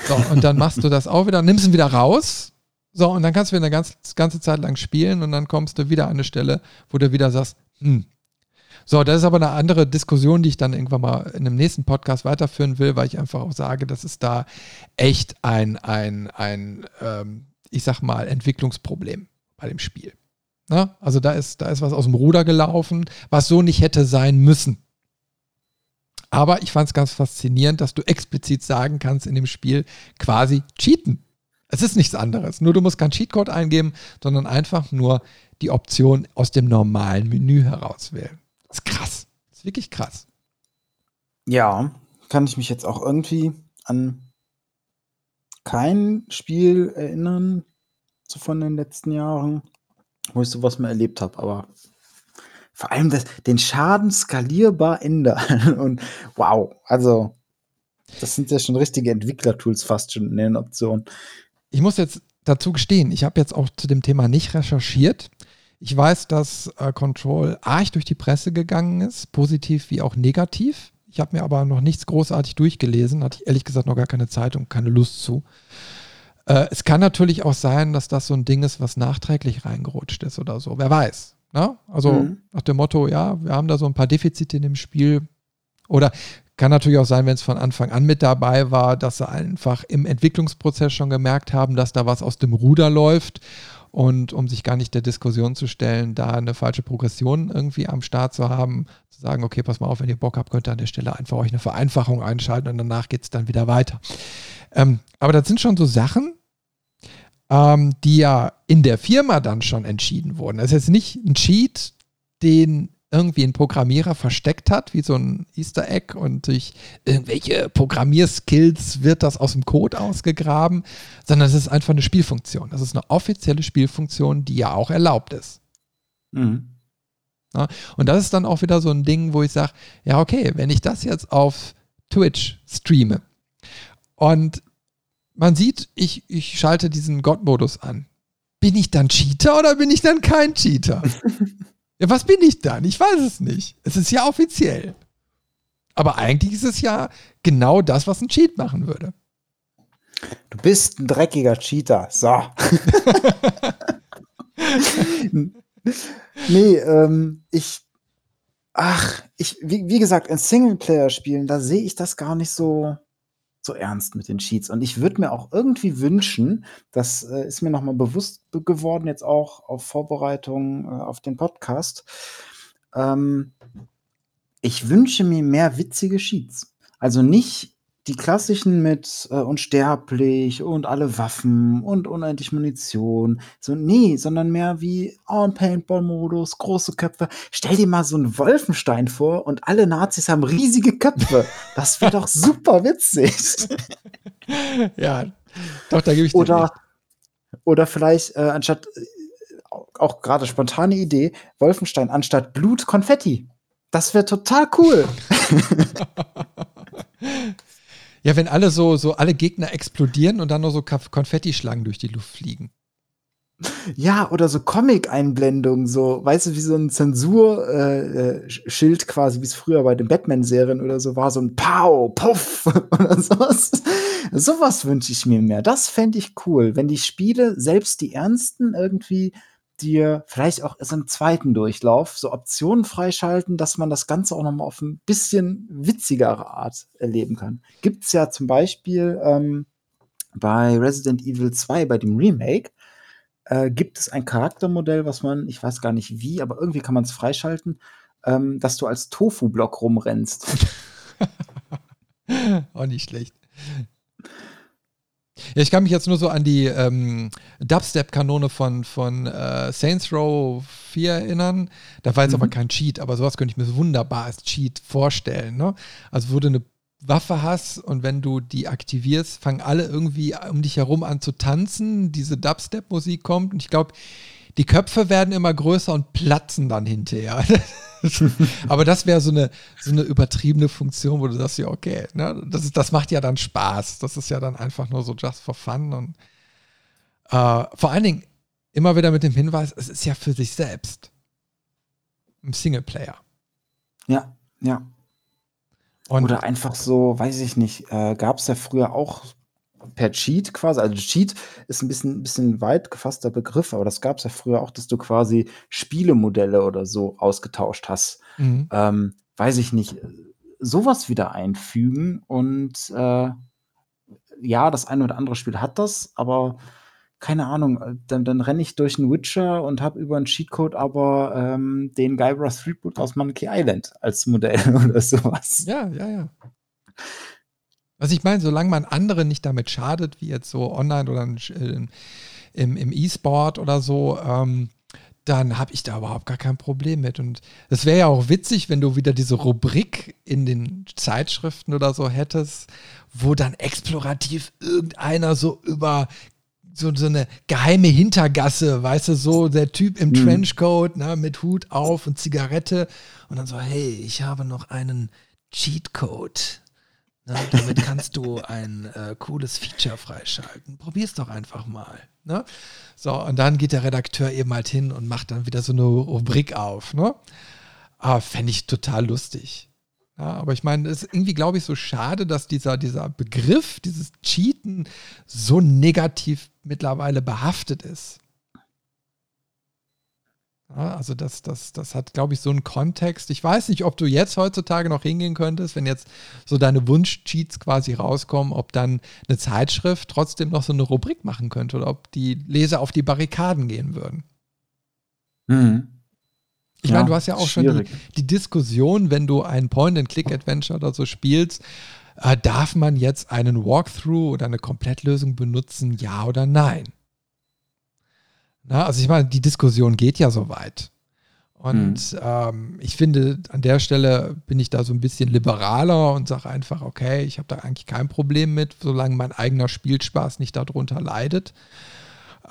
So, und dann machst du das auch wieder, nimmst ihn wieder raus. So, und dann kannst du wieder eine ganze, ganze Zeit lang spielen und dann kommst du wieder an eine Stelle, wo du wieder sagst, hm. So, das ist aber eine andere Diskussion, die ich dann irgendwann mal in einem nächsten Podcast weiterführen will, weil ich einfach auch sage, das ist da echt ein, ein, ein ähm, ich sag mal, Entwicklungsproblem bei dem Spiel. Na, also da ist, da ist was aus dem Ruder gelaufen, was so nicht hätte sein müssen. Aber ich fand es ganz faszinierend, dass du explizit sagen kannst in dem Spiel quasi cheaten. Es ist nichts anderes. Nur du musst keinen Cheatcode eingeben, sondern einfach nur die Option aus dem normalen Menü herauswählen. Das ist krass. Das ist wirklich krass. Ja, kann ich mich jetzt auch irgendwie an kein Spiel erinnern, so von den letzten Jahren wo ich sowas mal erlebt habe. Aber vor allem das, den Schaden skalierbar ändern. Und wow, also das sind ja schon richtige Entwicklertools fast schon in den Optionen. Ich muss jetzt dazu gestehen, ich habe jetzt auch zu dem Thema nicht recherchiert. Ich weiß, dass äh, Control arg durch die Presse gegangen ist, positiv wie auch negativ. Ich habe mir aber noch nichts großartig durchgelesen, hatte ich ehrlich gesagt noch gar keine Zeit und keine Lust zu. Äh, es kann natürlich auch sein, dass das so ein Ding ist, was nachträglich reingerutscht ist oder so. Wer weiß. Ne? Also mhm. nach dem Motto, ja, wir haben da so ein paar Defizite in dem Spiel. Oder kann natürlich auch sein, wenn es von Anfang an mit dabei war, dass sie einfach im Entwicklungsprozess schon gemerkt haben, dass da was aus dem Ruder läuft. Und um sich gar nicht der Diskussion zu stellen, da eine falsche Progression irgendwie am Start zu haben, zu sagen, okay, pass mal auf, wenn ihr Bock habt, könnt ihr an der Stelle einfach euch eine Vereinfachung einschalten und danach geht es dann wieder weiter. Ähm, aber das sind schon so Sachen, ähm, die ja in der Firma dann schon entschieden wurden. Das ist jetzt nicht ein Cheat, den irgendwie ein Programmierer versteckt hat, wie so ein Easter Egg und durch irgendwelche Programmierskills wird das aus dem Code ausgegraben, sondern es ist einfach eine Spielfunktion. Das ist eine offizielle Spielfunktion, die ja auch erlaubt ist. Mhm. Ja, und das ist dann auch wieder so ein Ding, wo ich sage, ja, okay, wenn ich das jetzt auf Twitch streame und man sieht, ich, ich schalte diesen God-Modus an. Bin ich dann Cheater oder bin ich dann kein Cheater? ja, was bin ich dann? Ich weiß es nicht. Es ist ja offiziell. Aber eigentlich ist es ja genau das, was ein Cheat machen würde. Du bist ein dreckiger Cheater. So. nee, ähm, ich. Ach, ich, wie, wie gesagt, in Singleplayer-Spielen, da sehe ich das gar nicht so so ernst mit den Cheats. Und ich würde mir auch irgendwie wünschen, das äh, ist mir nochmal bewusst geworden, jetzt auch auf Vorbereitung äh, auf den Podcast. Ähm, ich wünsche mir mehr witzige Cheats. Also nicht die klassischen mit äh, unsterblich und alle Waffen und unendlich Munition. So, nee, sondern mehr wie oh, Paintball-Modus, große Köpfe. Stell dir mal so einen Wolfenstein vor und alle Nazis haben riesige Köpfe. Das wäre doch super witzig. ja, doch, da gebe ich dir Oder, nicht. oder vielleicht äh, anstatt, äh, auch gerade spontane Idee, Wolfenstein anstatt Blut Konfetti. Das wäre total cool. Ja, wenn alle so, so alle Gegner explodieren und dann nur so Konfettischlangen durch die Luft fliegen. Ja, oder so Comic-Einblendungen, so, weißt du, wie so ein Zensurschild äh, quasi, wie es früher bei den Batman-Serien oder so war, so ein Pow, Puff oder sowas. Sowas wünsche ich mir mehr. Das fände ich cool, wenn die Spiele, selbst die ernsten, irgendwie dir vielleicht auch so im zweiten Durchlauf so Optionen freischalten, dass man das Ganze auch noch mal auf ein bisschen witzigere Art erleben kann. Gibt es ja zum Beispiel ähm, bei Resident Evil 2, bei dem Remake, äh, gibt es ein Charaktermodell, was man, ich weiß gar nicht wie, aber irgendwie kann man es freischalten, ähm, dass du als Tofu-Block rumrennst. auch nicht schlecht. Ja, ich kann mich jetzt nur so an die ähm, Dubstep-Kanone von, von äh, Saints Row 4 erinnern. Da war jetzt mhm. aber kein Cheat, aber sowas könnte ich mir wunderbar als Cheat vorstellen. Ne? Also, wo du eine Waffe hast und wenn du die aktivierst, fangen alle irgendwie um dich herum an zu tanzen. Diese Dubstep-Musik kommt und ich glaube, die Köpfe werden immer größer und platzen dann hinterher. Aber das wäre so eine, so eine übertriebene Funktion, wo du sagst, ja, okay, ne, das, ist, das macht ja dann Spaß. Das ist ja dann einfach nur so just for fun. Und äh, vor allen Dingen immer wieder mit dem Hinweis, es ist ja für sich selbst. Im Singleplayer. Ja, ja. Und Oder einfach so, weiß ich nicht, äh, gab es ja früher auch per Cheat quasi, also Cheat ist ein bisschen, bisschen weit gefasster Begriff, aber das gab es ja früher auch, dass du quasi Spielemodelle oder so ausgetauscht hast. Mhm. Ähm, weiß ich nicht, sowas wieder einfügen und äh, ja, das eine oder andere Spiel hat das, aber keine Ahnung, dann, dann renne ich durch einen Witcher und habe über einen Cheatcode aber ähm, den Guybrush Threepwood aus Monkey Island als Modell oder sowas. Ja, ja, ja. Was ich meine, solange man anderen nicht damit schadet, wie jetzt so online oder im, im E-Sport oder so, ähm, dann habe ich da überhaupt gar kein Problem mit. Und es wäre ja auch witzig, wenn du wieder diese Rubrik in den Zeitschriften oder so hättest, wo dann explorativ irgendeiner so über so, so eine geheime Hintergasse, weißt du, so der Typ im mhm. Trenchcoat, ne, mit Hut auf und Zigarette und dann so, hey, ich habe noch einen Cheatcode Ne? Damit kannst du ein äh, cooles Feature freischalten. Probier's doch einfach mal. Ne? So, und dann geht der Redakteur eben halt hin und macht dann wieder so eine Rubrik auf. Ne? Ah, Fände ich total lustig. Ja, aber ich meine, es ist irgendwie, glaube ich, so schade, dass dieser, dieser Begriff, dieses Cheaten so negativ mittlerweile behaftet ist. Also das, das, das hat, glaube ich, so einen Kontext. Ich weiß nicht, ob du jetzt heutzutage noch hingehen könntest, wenn jetzt so deine Wunsch-Cheats quasi rauskommen, ob dann eine Zeitschrift trotzdem noch so eine Rubrik machen könnte oder ob die Leser auf die Barrikaden gehen würden. Mhm. Ich ja, meine, du hast ja auch schon die, die, Diskussion, wenn du ein Point-and-Click-Adventure oder so spielst, äh, darf man jetzt einen Walkthrough oder eine Komplettlösung benutzen, ja oder nein? Na, also ich meine, die Diskussion geht ja so weit. Und hm. ähm, ich finde, an der Stelle bin ich da so ein bisschen liberaler und sage einfach, okay, ich habe da eigentlich kein Problem mit, solange mein eigener Spielspaß nicht darunter leidet.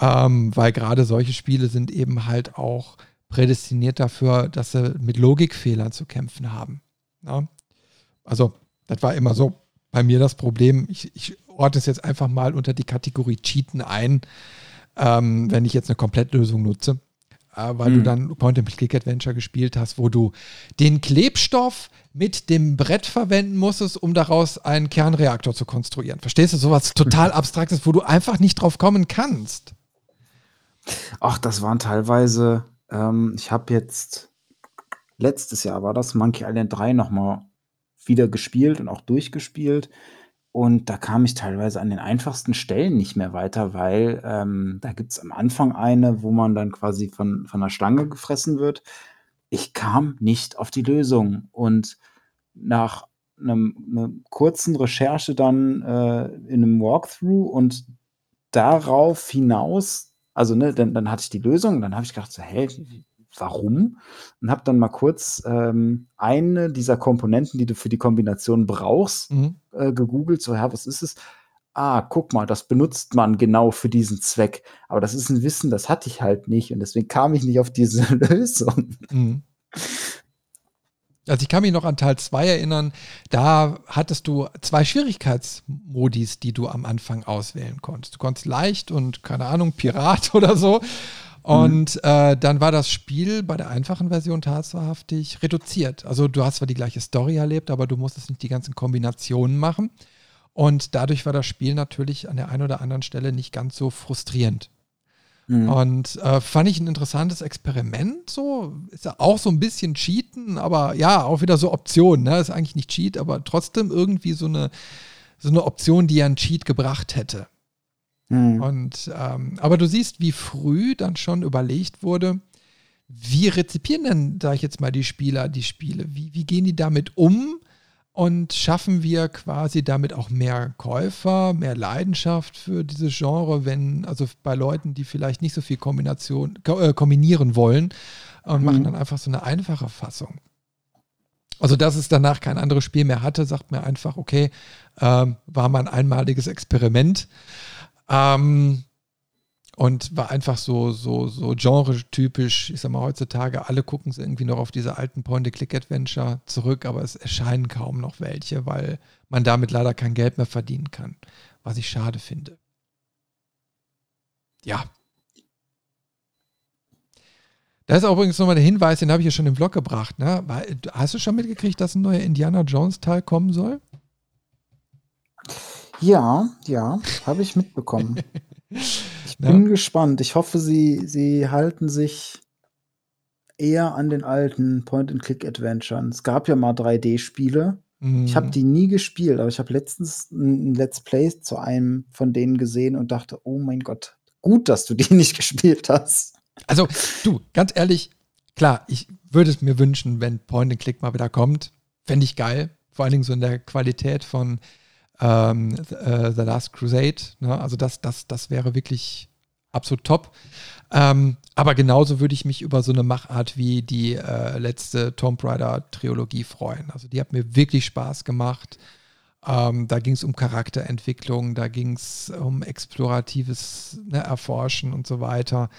Ähm, weil gerade solche Spiele sind eben halt auch prädestiniert dafür, dass sie mit Logikfehlern zu kämpfen haben. Ja? Also, das war immer so bei mir das Problem. Ich, ich orte es jetzt einfach mal unter die Kategorie Cheaten ein ähm, wenn ich jetzt eine Komplettlösung nutze. Äh, weil hm. du dann Point-and-Click-Adventure gespielt hast, wo du den Klebstoff mit dem Brett verwenden musstest, um daraus einen Kernreaktor zu konstruieren. Verstehst du? Sowas total Abstraktes, wo du einfach nicht drauf kommen kannst. Ach, das waren teilweise, ähm, ich habe jetzt letztes Jahr war das Monkey Island 3 nochmal wieder gespielt und auch durchgespielt. Und da kam ich teilweise an den einfachsten Stellen nicht mehr weiter, weil ähm, da gibt es am Anfang eine, wo man dann quasi von, von einer Schlange gefressen wird. Ich kam nicht auf die Lösung. Und nach einem, einer kurzen Recherche dann äh, in einem Walkthrough und darauf hinaus, also ne, dann, dann hatte ich die Lösung dann habe ich gedacht, so, hä, warum und habe dann mal kurz ähm, eine dieser Komponenten, die du für die Kombination brauchst, mhm. äh, gegoogelt. So, ja, was ist es? Ah, guck mal, das benutzt man genau für diesen Zweck. Aber das ist ein Wissen, das hatte ich halt nicht und deswegen kam ich nicht auf diese Lösung. Mhm. Also ich kann mich noch an Teil 2 erinnern, da hattest du zwei Schwierigkeitsmodis, die du am Anfang auswählen konntest. Du konntest leicht und keine Ahnung, Pirat oder so. Und äh, dann war das Spiel bei der einfachen Version tatsächlich reduziert. Also du hast zwar die gleiche Story erlebt, aber du musstest nicht die ganzen Kombinationen machen. Und dadurch war das Spiel natürlich an der einen oder anderen Stelle nicht ganz so frustrierend. Mhm. Und äh, fand ich ein interessantes Experiment. So ist ja auch so ein bisschen Cheaten, aber ja, auch wieder so Optionen. Ne? Ist eigentlich nicht Cheat, aber trotzdem irgendwie so eine, so eine Option, die ja einen Cheat gebracht hätte. Mhm. Und, ähm, aber du siehst, wie früh dann schon überlegt wurde, wie rezipieren denn, sag ich jetzt mal, die Spieler die Spiele? Wie, wie gehen die damit um? Und schaffen wir quasi damit auch mehr Käufer, mehr Leidenschaft für dieses Genre, wenn, also bei Leuten, die vielleicht nicht so viel Kombination, äh, kombinieren wollen und mhm. machen dann einfach so eine einfache Fassung. Also, dass es danach kein anderes Spiel mehr hatte, sagt mir einfach, okay, äh, war mal ein einmaliges Experiment. Ähm, und war einfach so, so, so genre-typisch. Ich sag mal, heutzutage, alle gucken sie irgendwie noch auf diese alten Point-and-Click-Adventure zurück, aber es erscheinen kaum noch welche, weil man damit leider kein Geld mehr verdienen kann. Was ich schade finde. Ja. Da ist auch übrigens nochmal der Hinweis, den habe ich ja schon im Vlog gebracht. Ne? Hast du schon mitgekriegt, dass ein neuer Indiana Jones-Teil kommen soll? Ja, ja, habe ich mitbekommen. Ich bin ja. gespannt. Ich hoffe, sie, sie halten sich eher an den alten Point-and-Click-Adventuren. Es gab ja mal 3D-Spiele. Mhm. Ich habe die nie gespielt, aber ich habe letztens ein Let's Play zu einem von denen gesehen und dachte, oh mein Gott, gut, dass du die nicht gespielt hast. Also, du, ganz ehrlich, klar, ich würde es mir wünschen, wenn Point-and-Click mal wieder kommt. Fände ich geil. Vor allen Dingen so in der Qualität von ähm, äh, The Last Crusade. Ne? Also das, das, das wäre wirklich absolut top. Ähm, aber genauso würde ich mich über so eine Machart wie die äh, letzte Tomb Raider Trilogie freuen. Also die hat mir wirklich Spaß gemacht. Ähm, da ging es um Charakterentwicklung, da ging es um exploratives ne, Erforschen und so weiter.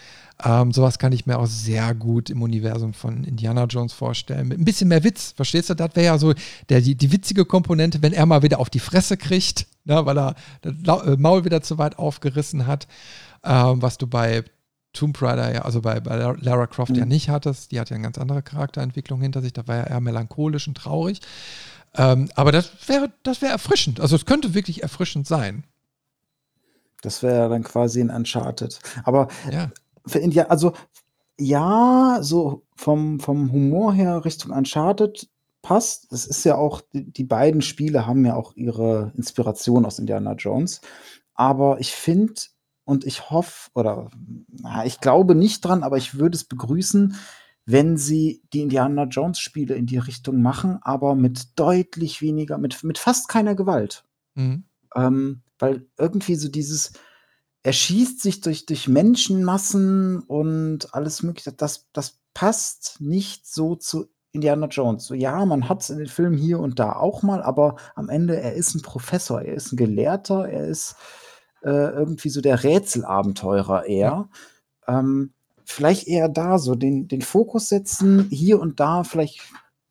Ähm, sowas kann ich mir auch sehr gut im Universum von Indiana Jones vorstellen. Mit ein bisschen mehr Witz, verstehst du? Das wäre ja so der, die, die witzige Komponente, wenn er mal wieder auf die Fresse kriegt, ne, weil er das äh, Maul wieder zu weit aufgerissen hat, ähm, was du bei Tomb Raider ja, also bei, bei Lara Croft mhm. ja nicht hattest. Die hat ja eine ganz andere Charakterentwicklung hinter sich. Da war ja eher melancholisch und traurig. Ähm, aber das wäre das wär erfrischend. Also es könnte wirklich erfrischend sein. Das wäre dann quasi ein Uncharted. Aber ja. für India, also ja, so vom, vom Humor her Richtung Uncharted passt. Das ist ja auch, die, die beiden Spiele haben ja auch ihre Inspiration aus Indiana Jones. Aber ich finde, und ich hoffe, oder na, ich glaube nicht dran, aber ich würde es begrüßen, wenn sie die Indiana Jones Spiele in die Richtung machen, aber mit deutlich weniger, mit, mit fast keiner Gewalt. Mhm. Ähm, weil irgendwie so dieses, er schießt sich durch, durch Menschenmassen und alles mögliche, das, das passt nicht so zu Indiana Jones. So, ja, man hat es in den Filmen hier und da auch mal, aber am Ende, er ist ein Professor, er ist ein Gelehrter, er ist äh, irgendwie so der Rätselabenteurer eher. Ja. Ähm, vielleicht eher da so den, den Fokus setzen, hier und da vielleicht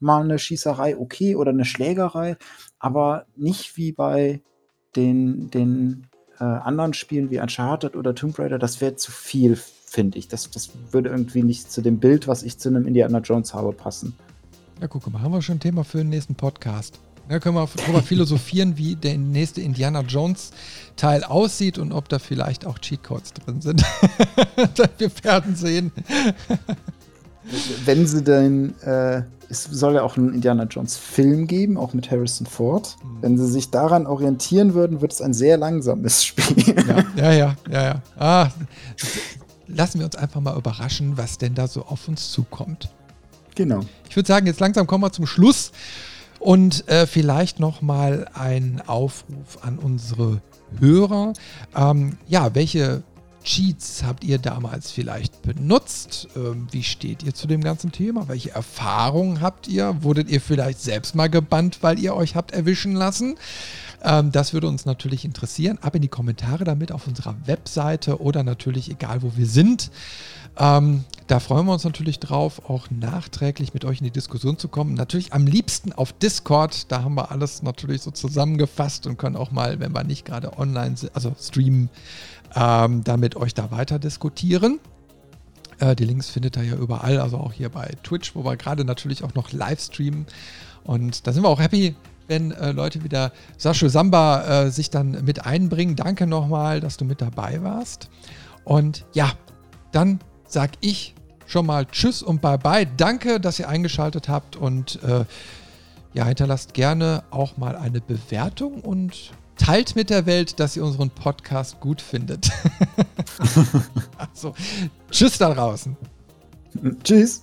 mal eine Schießerei okay oder eine Schlägerei, aber nicht wie bei den, den äh, anderen Spielen wie Uncharted oder Tomb Raider, das wäre zu viel, finde ich. Das, das würde irgendwie nicht zu dem Bild, was ich zu einem Indiana Jones habe, passen. Ja, guck mal, haben wir schon ein Thema für den nächsten Podcast. Da können wir, wir philosophieren, wie der nächste Indiana Jones Teil aussieht und ob da vielleicht auch Cheatcodes drin sind. wir werden sehen. Wenn sie denn, äh, es soll ja auch einen Indiana Jones Film geben, auch mit Harrison Ford. Mhm. Wenn sie sich daran orientieren würden, wird es ein sehr langsames Spiel. Ja, ja, ja, ja. ja. Ah, lassen wir uns einfach mal überraschen, was denn da so auf uns zukommt. Genau. Ich würde sagen, jetzt langsam kommen wir zum Schluss. Und äh, vielleicht nochmal ein Aufruf an unsere Hörer. Ähm, ja, welche Cheats habt ihr damals vielleicht benutzt? Ähm, wie steht ihr zu dem ganzen Thema? Welche Erfahrungen habt ihr? Wurdet ihr vielleicht selbst mal gebannt, weil ihr euch habt erwischen lassen? Ähm, das würde uns natürlich interessieren. Ab in die Kommentare damit auf unserer Webseite oder natürlich egal, wo wir sind. Ähm, da freuen wir uns natürlich drauf, auch nachträglich mit euch in die Diskussion zu kommen. Natürlich am liebsten auf Discord. Da haben wir alles natürlich so zusammengefasst und können auch mal, wenn wir nicht gerade online sind, also streamen, ähm, da mit euch da weiter diskutieren. Äh, die Links findet ihr ja überall, also auch hier bei Twitch, wo wir gerade natürlich auch noch live streamen. Und da sind wir auch happy, wenn äh, Leute wieder Sascha Samba äh, sich dann mit einbringen. Danke nochmal, dass du mit dabei warst. Und ja, dann sag ich schon mal Tschüss und Bye-bye. Danke, dass ihr eingeschaltet habt und äh, ja, hinterlasst gerne auch mal eine Bewertung und teilt mit der Welt, dass ihr unseren Podcast gut findet. also, tschüss da draußen. Tschüss.